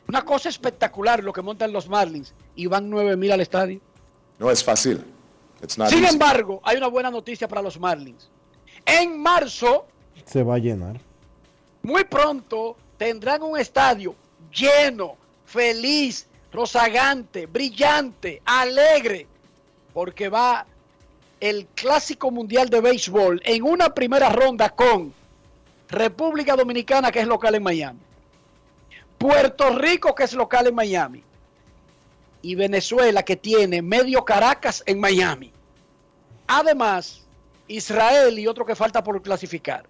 Una cosa espectacular lo que montan los Marlins y van 9 mil al estadio. No es fácil. It's not Sin easy. embargo, hay una buena noticia para los Marlins. En marzo, Se va a llenar. muy pronto, tendrán un estadio lleno, feliz, rozagante, brillante, alegre, porque va el Clásico Mundial de Béisbol en una primera ronda con República Dominicana, que es local en Miami, Puerto Rico, que es local en Miami, y Venezuela, que tiene medio Caracas en Miami. Además, Israel y otro que falta por clasificar.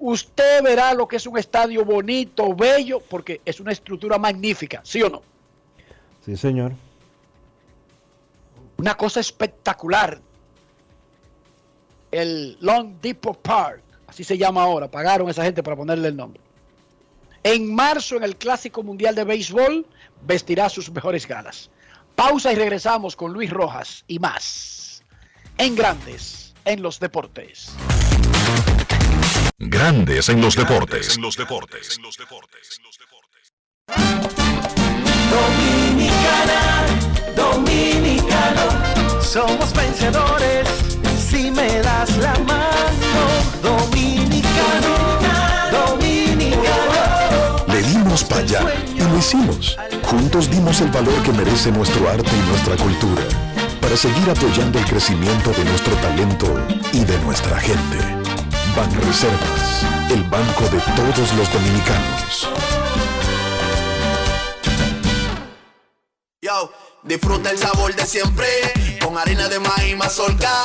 usted verá lo que es un estadio bonito, bello, porque es una estructura magnífica, ¿sí o no? Sí, señor. Una cosa espectacular. El Long Depot Park, así se llama ahora, pagaron a esa gente para ponerle el nombre. En marzo, en el Clásico Mundial de Béisbol, vestirá sus mejores galas. Pausa y regresamos con Luis Rojas y más. En Grandes, en los Deportes. Grandes en los deportes. En los deportes. Dominicana, dominicano, somos vencedores si me das la mano. Dominicano, dominicano. Le dimos para allá y lo hicimos. Juntos dimos el valor que merece nuestro arte y nuestra cultura para seguir apoyando el crecimiento de nuestro talento y de nuestra gente. Banreservas, el banco de todos los dominicanos. Yo, disfruta el sabor de siempre con harina de maíz mazorca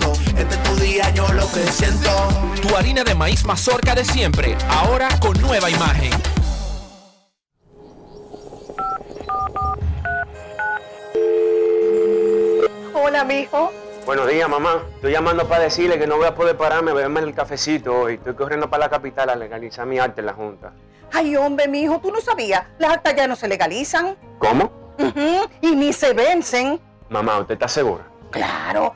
Este es tu día, yo lo que siento. Tu harina de maíz mazorca de siempre, ahora con nueva imagen. Hola, mijo. Buenos días, mamá. Estoy llamando para decirle que no voy a poder pararme a beberme el cafecito hoy. Estoy corriendo para la capital a legalizar mi arte en la Junta. Ay, hombre, mijo, tú no sabías. Las actas ya no se legalizan. ¿Cómo? Ujú, Y ni se vencen. Mamá, ¿usted está segura? Claro.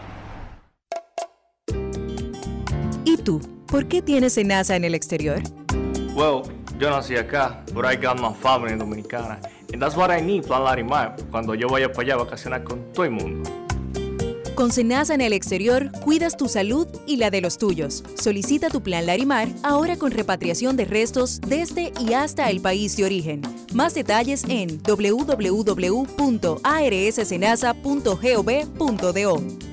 ¿Y tú? ¿Por qué tienes NASA en el exterior? Well, yo nací acá, but I got my family dominicana. And that's what I need, Plan Larimar, cuando yo vaya para allá a vacacionar con todo el mundo. Con Senasa en el exterior, cuidas tu salud y la de los tuyos. Solicita tu plan Larimar ahora con repatriación de restos desde y hasta el país de origen. Más detalles en www.arssenasa.gov.do.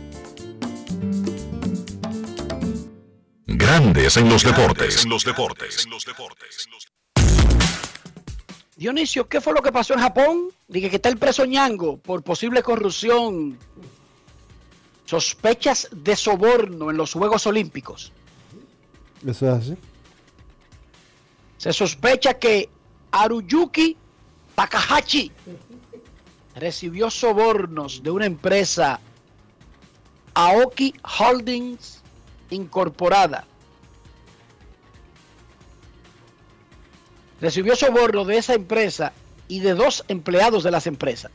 Grandes en los deportes. En los deportes. Dionisio, ¿qué fue lo que pasó en Japón? Dije que está el preso Ñango por posible corrupción, sospechas de soborno en los Juegos Olímpicos. Eso es así. Se sospecha que Aruyuki Takahashi recibió sobornos de una empresa Aoki Holdings Incorporada. Recibió soborno de esa empresa y de dos empleados de las empresas.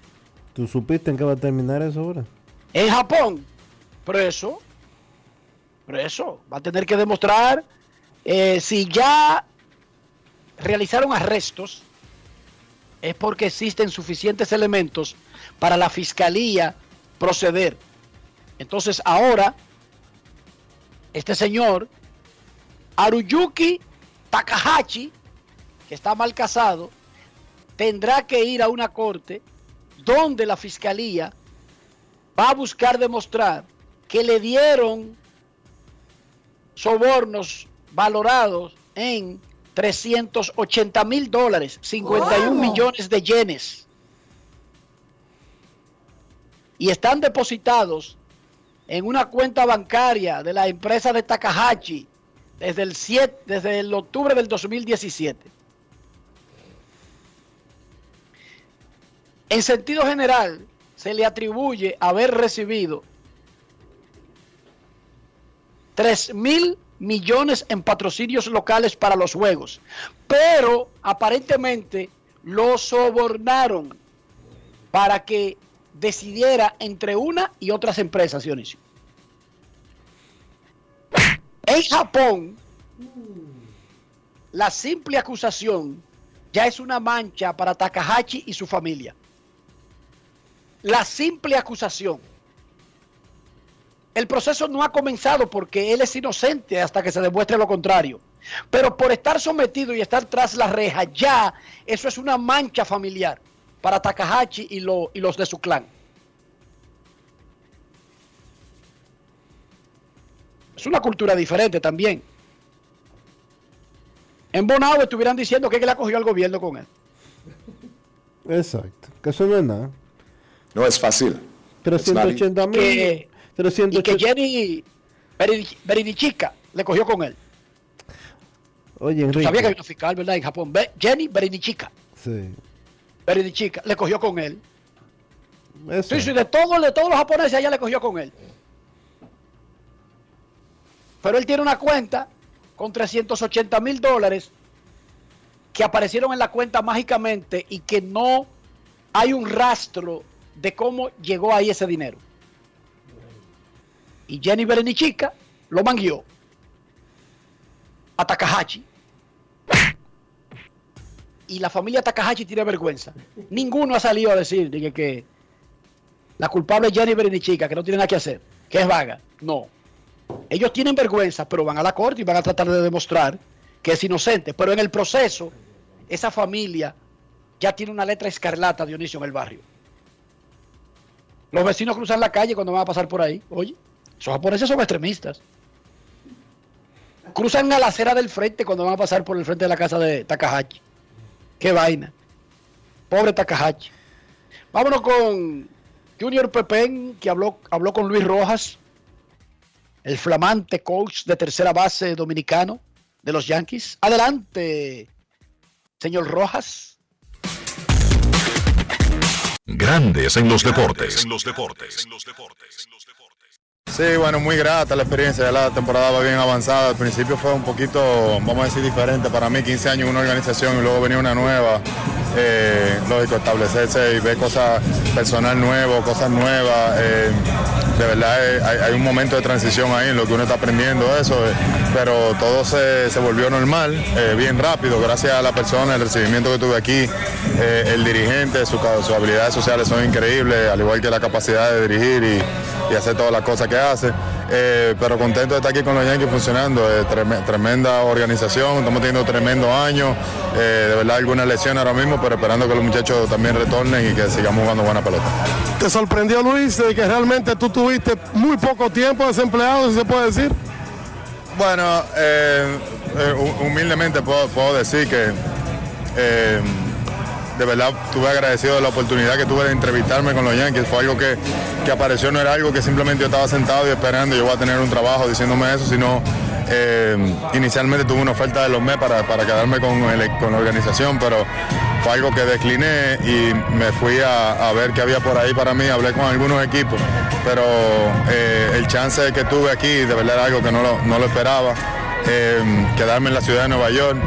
¿Tú supiste en qué va a terminar eso ahora? En Japón, preso, preso, va a tener que demostrar eh, si ya realizaron arrestos, es porque existen suficientes elementos para la fiscalía proceder. Entonces ahora, este señor, Aruyuki Takahashi, que está mal casado, tendrá que ir a una corte donde la fiscalía va a buscar demostrar que le dieron sobornos valorados en 380 mil dólares, 51 Wow. millones de yenes. Y están depositados en una cuenta bancaria de la empresa de Takahashi desde el, 7, desde el octubre del 2017. En sentido general, se le atribuye haber recibido 3 mil millones en patrocinios locales para los juegos, pero aparentemente lo sobornaron para que decidiera entre una y otras empresas, Dionisio. En Japón, la simple acusación ya es una mancha para Takahashi y su familia. La simple acusación. El proceso no ha comenzado porque él es inocente hasta que se demuestre lo contrario. Pero por estar sometido y estar tras la reja, ya eso es una mancha familiar para Takahashi y, lo- y los de su clan. Es una cultura diferente también. En Bonao estuvieran diciendo que, que la cogió al gobierno con él. Exacto. Que eso no es nada. No es fácil. 380 mil. Que- 380 Y que Jenny Berenichica le cogió con él. Oye, Tú Enrique. sabías que hay una fiscal, ¿verdad? En Japón. Jenny Berenichica. Sí. Berenichica le cogió con él. Eso. Sí, sí, de, todo, de todos los japoneses allá le cogió con él. Pero él tiene una cuenta con 380 mil dólares que aparecieron en la cuenta mágicamente y que no hay un rastro de cómo llegó ahí ese dinero. Y Jenny Berenichica lo manguió a Takahashi. Y la familia Takahashi tiene vergüenza. Ninguno ha salido a decir que la culpable es Jenny Berenichica, que no tiene nada que hacer, que es vaga. No. Ellos tienen vergüenza, pero van a la corte y van a tratar de demostrar que es inocente. Pero en el proceso, esa familia ya tiene una letra escarlata, Dionisio, en el barrio. Los vecinos cruzan la calle cuando van a pasar por ahí. Oye, esos japoneses son extremistas. Cruzan a la acera del frente cuando van a pasar por el frente de la casa de Takahashi. Qué vaina. Pobre Takahashi. Vámonos con Junior Pepén, que habló, habló con Luis Rojas, el flamante coach de tercera base dominicano de los Yankees. Adelante, señor Rojas. Grandes en los deportes. Sí, bueno, muy grata la experiencia, la temporada va bien avanzada, al principio fue un poquito, vamos a decir, diferente. Para mí, 15 años en una organización y luego venía una nueva, eh, lógico, establecerse y ver cosas personal nuevo, cosas nuevas, eh, de verdad eh, hay, un momento de transición ahí en lo que uno está aprendiendo eso, pero todo se, se volvió normal, bien rápido, gracias a la persona, el recibimiento que tuve aquí, el dirigente, su- sus habilidades sociales son increíbles, al igual que la capacidad de dirigir y, y hacer todas las cosas que hace. Eh, pero contento de estar aquí con los Yankees funcionando, eh, treme- tremenda organización, estamos teniendo tremendo año, eh, de verdad algunas lesiones ahora mismo, pero esperando que los muchachos también retornen y que sigamos jugando buena pelota. ¿Te sorprendió Luis de que realmente tú tuviste muy poco tiempo desempleado, si se puede decir? Bueno, eh, hu- humildemente puedo, puedo decir que de verdad estuve agradecido de la oportunidad que tuve de entrevistarme con los Yankees. Fue algo que, que apareció, no era algo que simplemente yo estaba sentado y esperando, yo voy a tener un trabajo diciéndome eso, sino eh, inicialmente tuve una oferta de los MES para, quedarme con, la organización, pero fue algo que decliné y me fui a, ver qué había por ahí para mí, hablé con algunos equipos, pero eh, el chance que tuve aquí de verdad era algo que no lo, esperaba, eh, quedarme en la ciudad de Nueva York.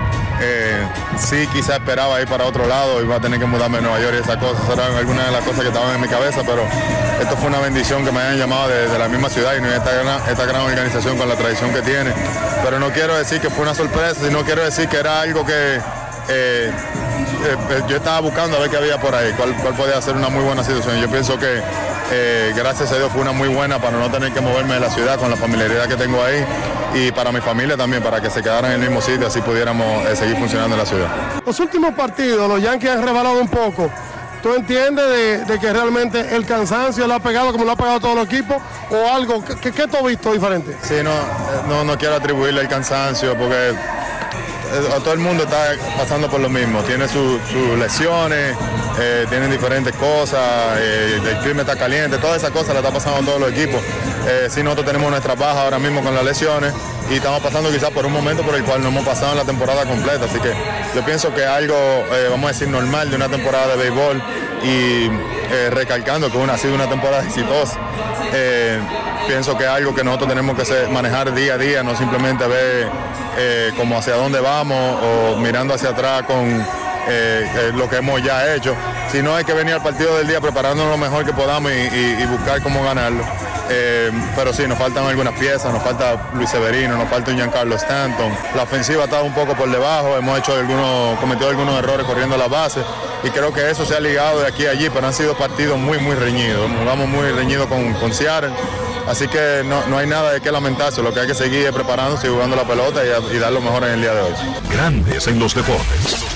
sí, quizá esperaba ir para otro lado, iba a tener que mudarme a Nueva York y esas cosas, eran algunas de las cosas que estaban en mi cabeza, pero esto fue una bendición que me hayan llamado de, de la misma ciudad y esta esta gran organización con la tradición que tiene. Pero no quiero decir que fue una sorpresa, sino quiero decir que era algo que eh, eh, yo estaba buscando a ver qué había por ahí, cuál, cuál podía ser una muy buena situación. Yo pienso que eh, gracias a Dios fue una muy buena para no tener que moverme de la ciudad con la familiaridad que tengo ahí y para mi familia también, para que se quedaran en el mismo sitio, así pudiéramos eh, seguir funcionando en la ciudad. Los últimos partidos, los Yankees han rebalado un poco. ¿Tú entiendes de, que realmente el cansancio le ha pegado como lo ha pegado a todos los equipos o algo? ¿Qué, qué, tú has visto diferente? Sí, no, eh, no, no quiero atribuirle el cansancio porque eh, todo el mundo está pasando por lo mismo. Tiene su- sus lesiones, eh, tienen diferentes cosas, eh, el clima está caliente, todas esas cosas le está pasando a todos los equipos. Eh, sí, nosotros tenemos nuestras bajas ahora mismo con las lesiones y estamos pasando quizás por un momento por el cual no hemos pasado en la temporada completa. Así que yo pienso que algo, eh, vamos a decir, normal de una temporada de béisbol y recalcando que una, ha sido una temporada exitosa. Pienso que es algo que nosotros tenemos que ser- manejar día a día, no simplemente ver eh, como hacia dónde vamos o mirando hacia atrás con eh, lo que hemos ya hecho. si no hay que venir al partido del día preparándonos lo mejor que podamos y, buscar cómo ganarlo. Eh, pero sí, nos faltan algunas piezas, nos falta Luis Severino, nos falta un Giancarlo Stanton. La ofensiva estado un poco por debajo, hemos hecho algunos, cometido algunos errores corriendo la base y creo que eso se ha ligado de aquí a allí, pero han sido partidos muy, muy reñidos. Nos vamos muy reñidos con, con Seattle. Así que no, no hay nada de qué lamentarse, lo que hay que seguir es preparándose y jugando la pelota y, y dar lo mejor en el día de hoy. Grandes en los deportes.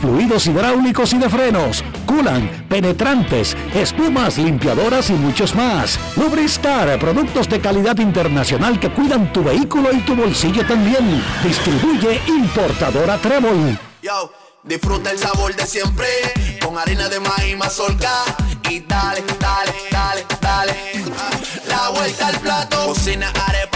fluidos hidráulicos y de frenos, culan, penetrantes, espumas, limpiadoras y muchos más. Lubristar, productos de calidad internacional que cuidan tu vehículo y tu bolsillo también. Distribuye importadora Trébol. Yo, disfruta el sabor de siempre con harina de maíz mazorca y dale, dale, dale, dale. La vuelta al plato, cocina arepa,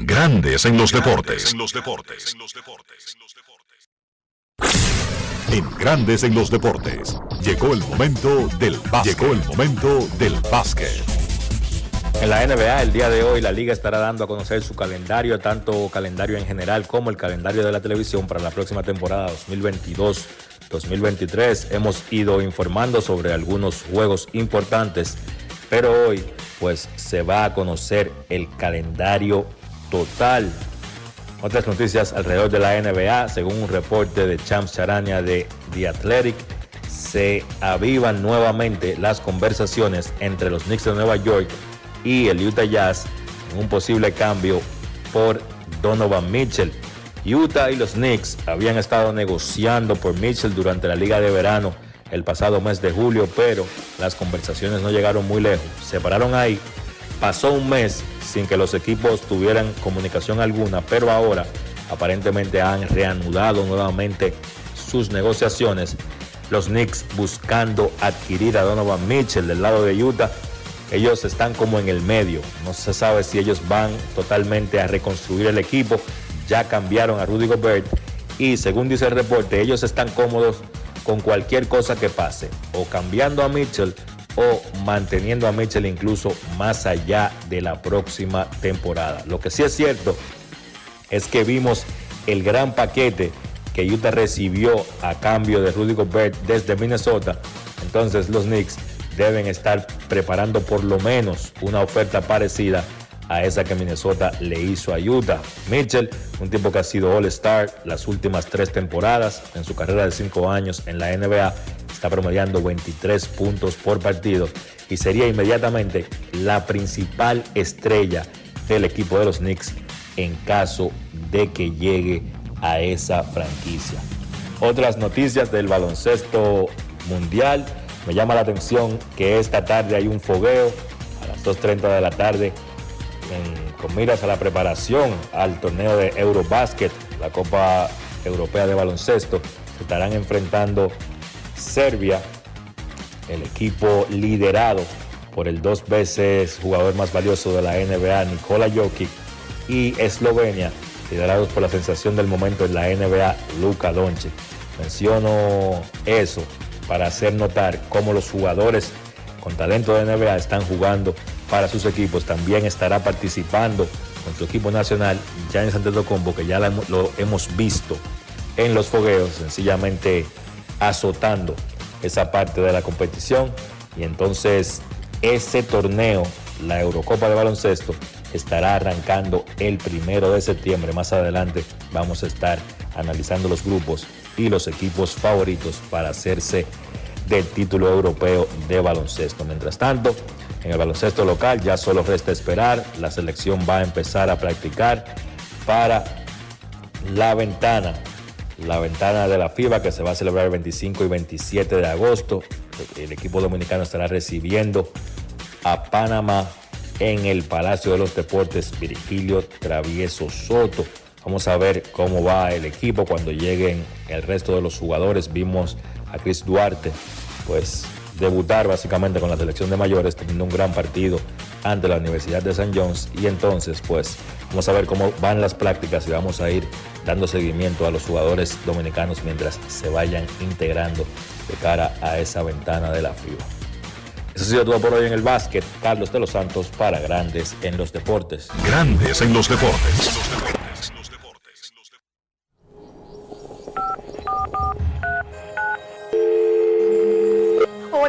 Grandes en los deportes. En Grandes en los deportes. Llegó el momento del básquet. Llegó el momento del básquet. En la NBA el día de hoy la liga estará dando a conocer su calendario, tanto calendario en general como el calendario de la televisión para la próxima temporada 2022-2023. Hemos ido informando sobre algunos juegos importantes, pero hoy pues se va a conocer el calendario total. Otras noticias alrededor de la NBA, según un reporte de Champs Charania de The Athletic, se avivan nuevamente las conversaciones entre los Knicks de Nueva York y el Utah Jazz en un posible cambio por Donovan Mitchell. Utah y los Knicks habían estado negociando por Mitchell durante la liga de verano el pasado mes de julio, pero las conversaciones no llegaron muy lejos. Se pararon ahí. Pasó un mes sin que los equipos tuvieran comunicación alguna, pero ahora aparentemente han reanudado nuevamente sus negociaciones. Los Knicks buscando adquirir a Donovan Mitchell del lado de Utah ellos están como en el medio. No se sabe si ellos van totalmente a reconstruir el equipo. Ya cambiaron a Rudy Gobert y según dice el reporte, ellos están cómodos con cualquier cosa que pase, o cambiando a Mitchell o manteniendo a Mitchell incluso más allá de la próxima temporada. Lo que sí es cierto es que vimos el gran paquete que Utah recibió a cambio de Rudy Gobert desde Minnesota. Entonces los Knicks deben estar preparando por lo menos una oferta parecida a esa que Minnesota le hizo a Utah. Mitchell, un tipo que ha sido All-Star las últimas tres temporadas en su carrera de cinco años en la NBA, está promediando 23 puntos por partido y sería inmediatamente la principal estrella del equipo de los Knicks en caso de que llegue a esa franquicia. Otras noticias del baloncesto mundial. Me llama la atención que esta tarde hay un fogueo a las 2.30 de la tarde con miras a la preparación al torneo de Eurobasket, la Copa Europea de Baloncesto. Estarán enfrentando Serbia, el equipo liderado por el dos veces jugador más valioso de la NBA, Nikola Jokic, y Eslovenia, liderados por la sensación del momento en la NBA, Luka Doncic. Menciono eso para hacer notar cómo los jugadores con talento de NBA están jugando para sus equipos. También estará participando con su equipo nacional, Giannis Antetokounmpo, que ya lo hemos visto en los fogueos, sencillamente azotando esa parte de la competición. Y entonces ese torneo, la Eurocopa de Baloncesto, estará arrancando el primero de septiembre. Más adelante vamos a estar analizando los grupos y los equipos favoritos para hacerse del título europeo de baloncesto. Mientras tanto, en el baloncesto local ya solo resta esperar. La selección va a empezar a practicar para la ventana, la ventana de la FIBA que se va a celebrar el 25 y 27 de agosto. El equipo dominicano estará recibiendo a Panamá en el Palacio de los Deportes Virgilio Travieso Soto. Vamos a ver cómo va el equipo cuando lleguen el resto de los jugadores. Vimos a Chris Duarte, pues debutar básicamente con la selección de mayores, teniendo un gran partido ante la Universidad de St. John's. Y entonces, pues, vamos a ver cómo van las prácticas y vamos a ir dando seguimiento a los jugadores dominicanos mientras se vayan integrando de cara a esa ventana de la FIBA. Eso ha sido todo por hoy en el básquet. Carlos de los Santos para Grandes en los Deportes. Grandes en los deportes.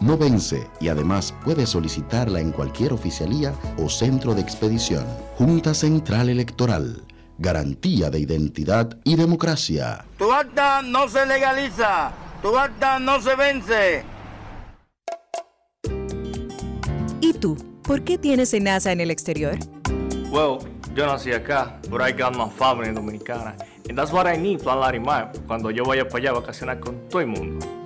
no vence y además puedes solicitarla en cualquier oficialía o centro de expedición. Junta Central Electoral. Garantía de identidad y democracia. Tu acta no se legaliza, tu acta no se vence. ¿Y tú? ¿Por qué tienes NASA en el exterior? Well, yo nací acá, but I got my family dominicana. And that's what I need, Plan Larimar, cuando yo vaya para allá a vacacionar con todo el mundo.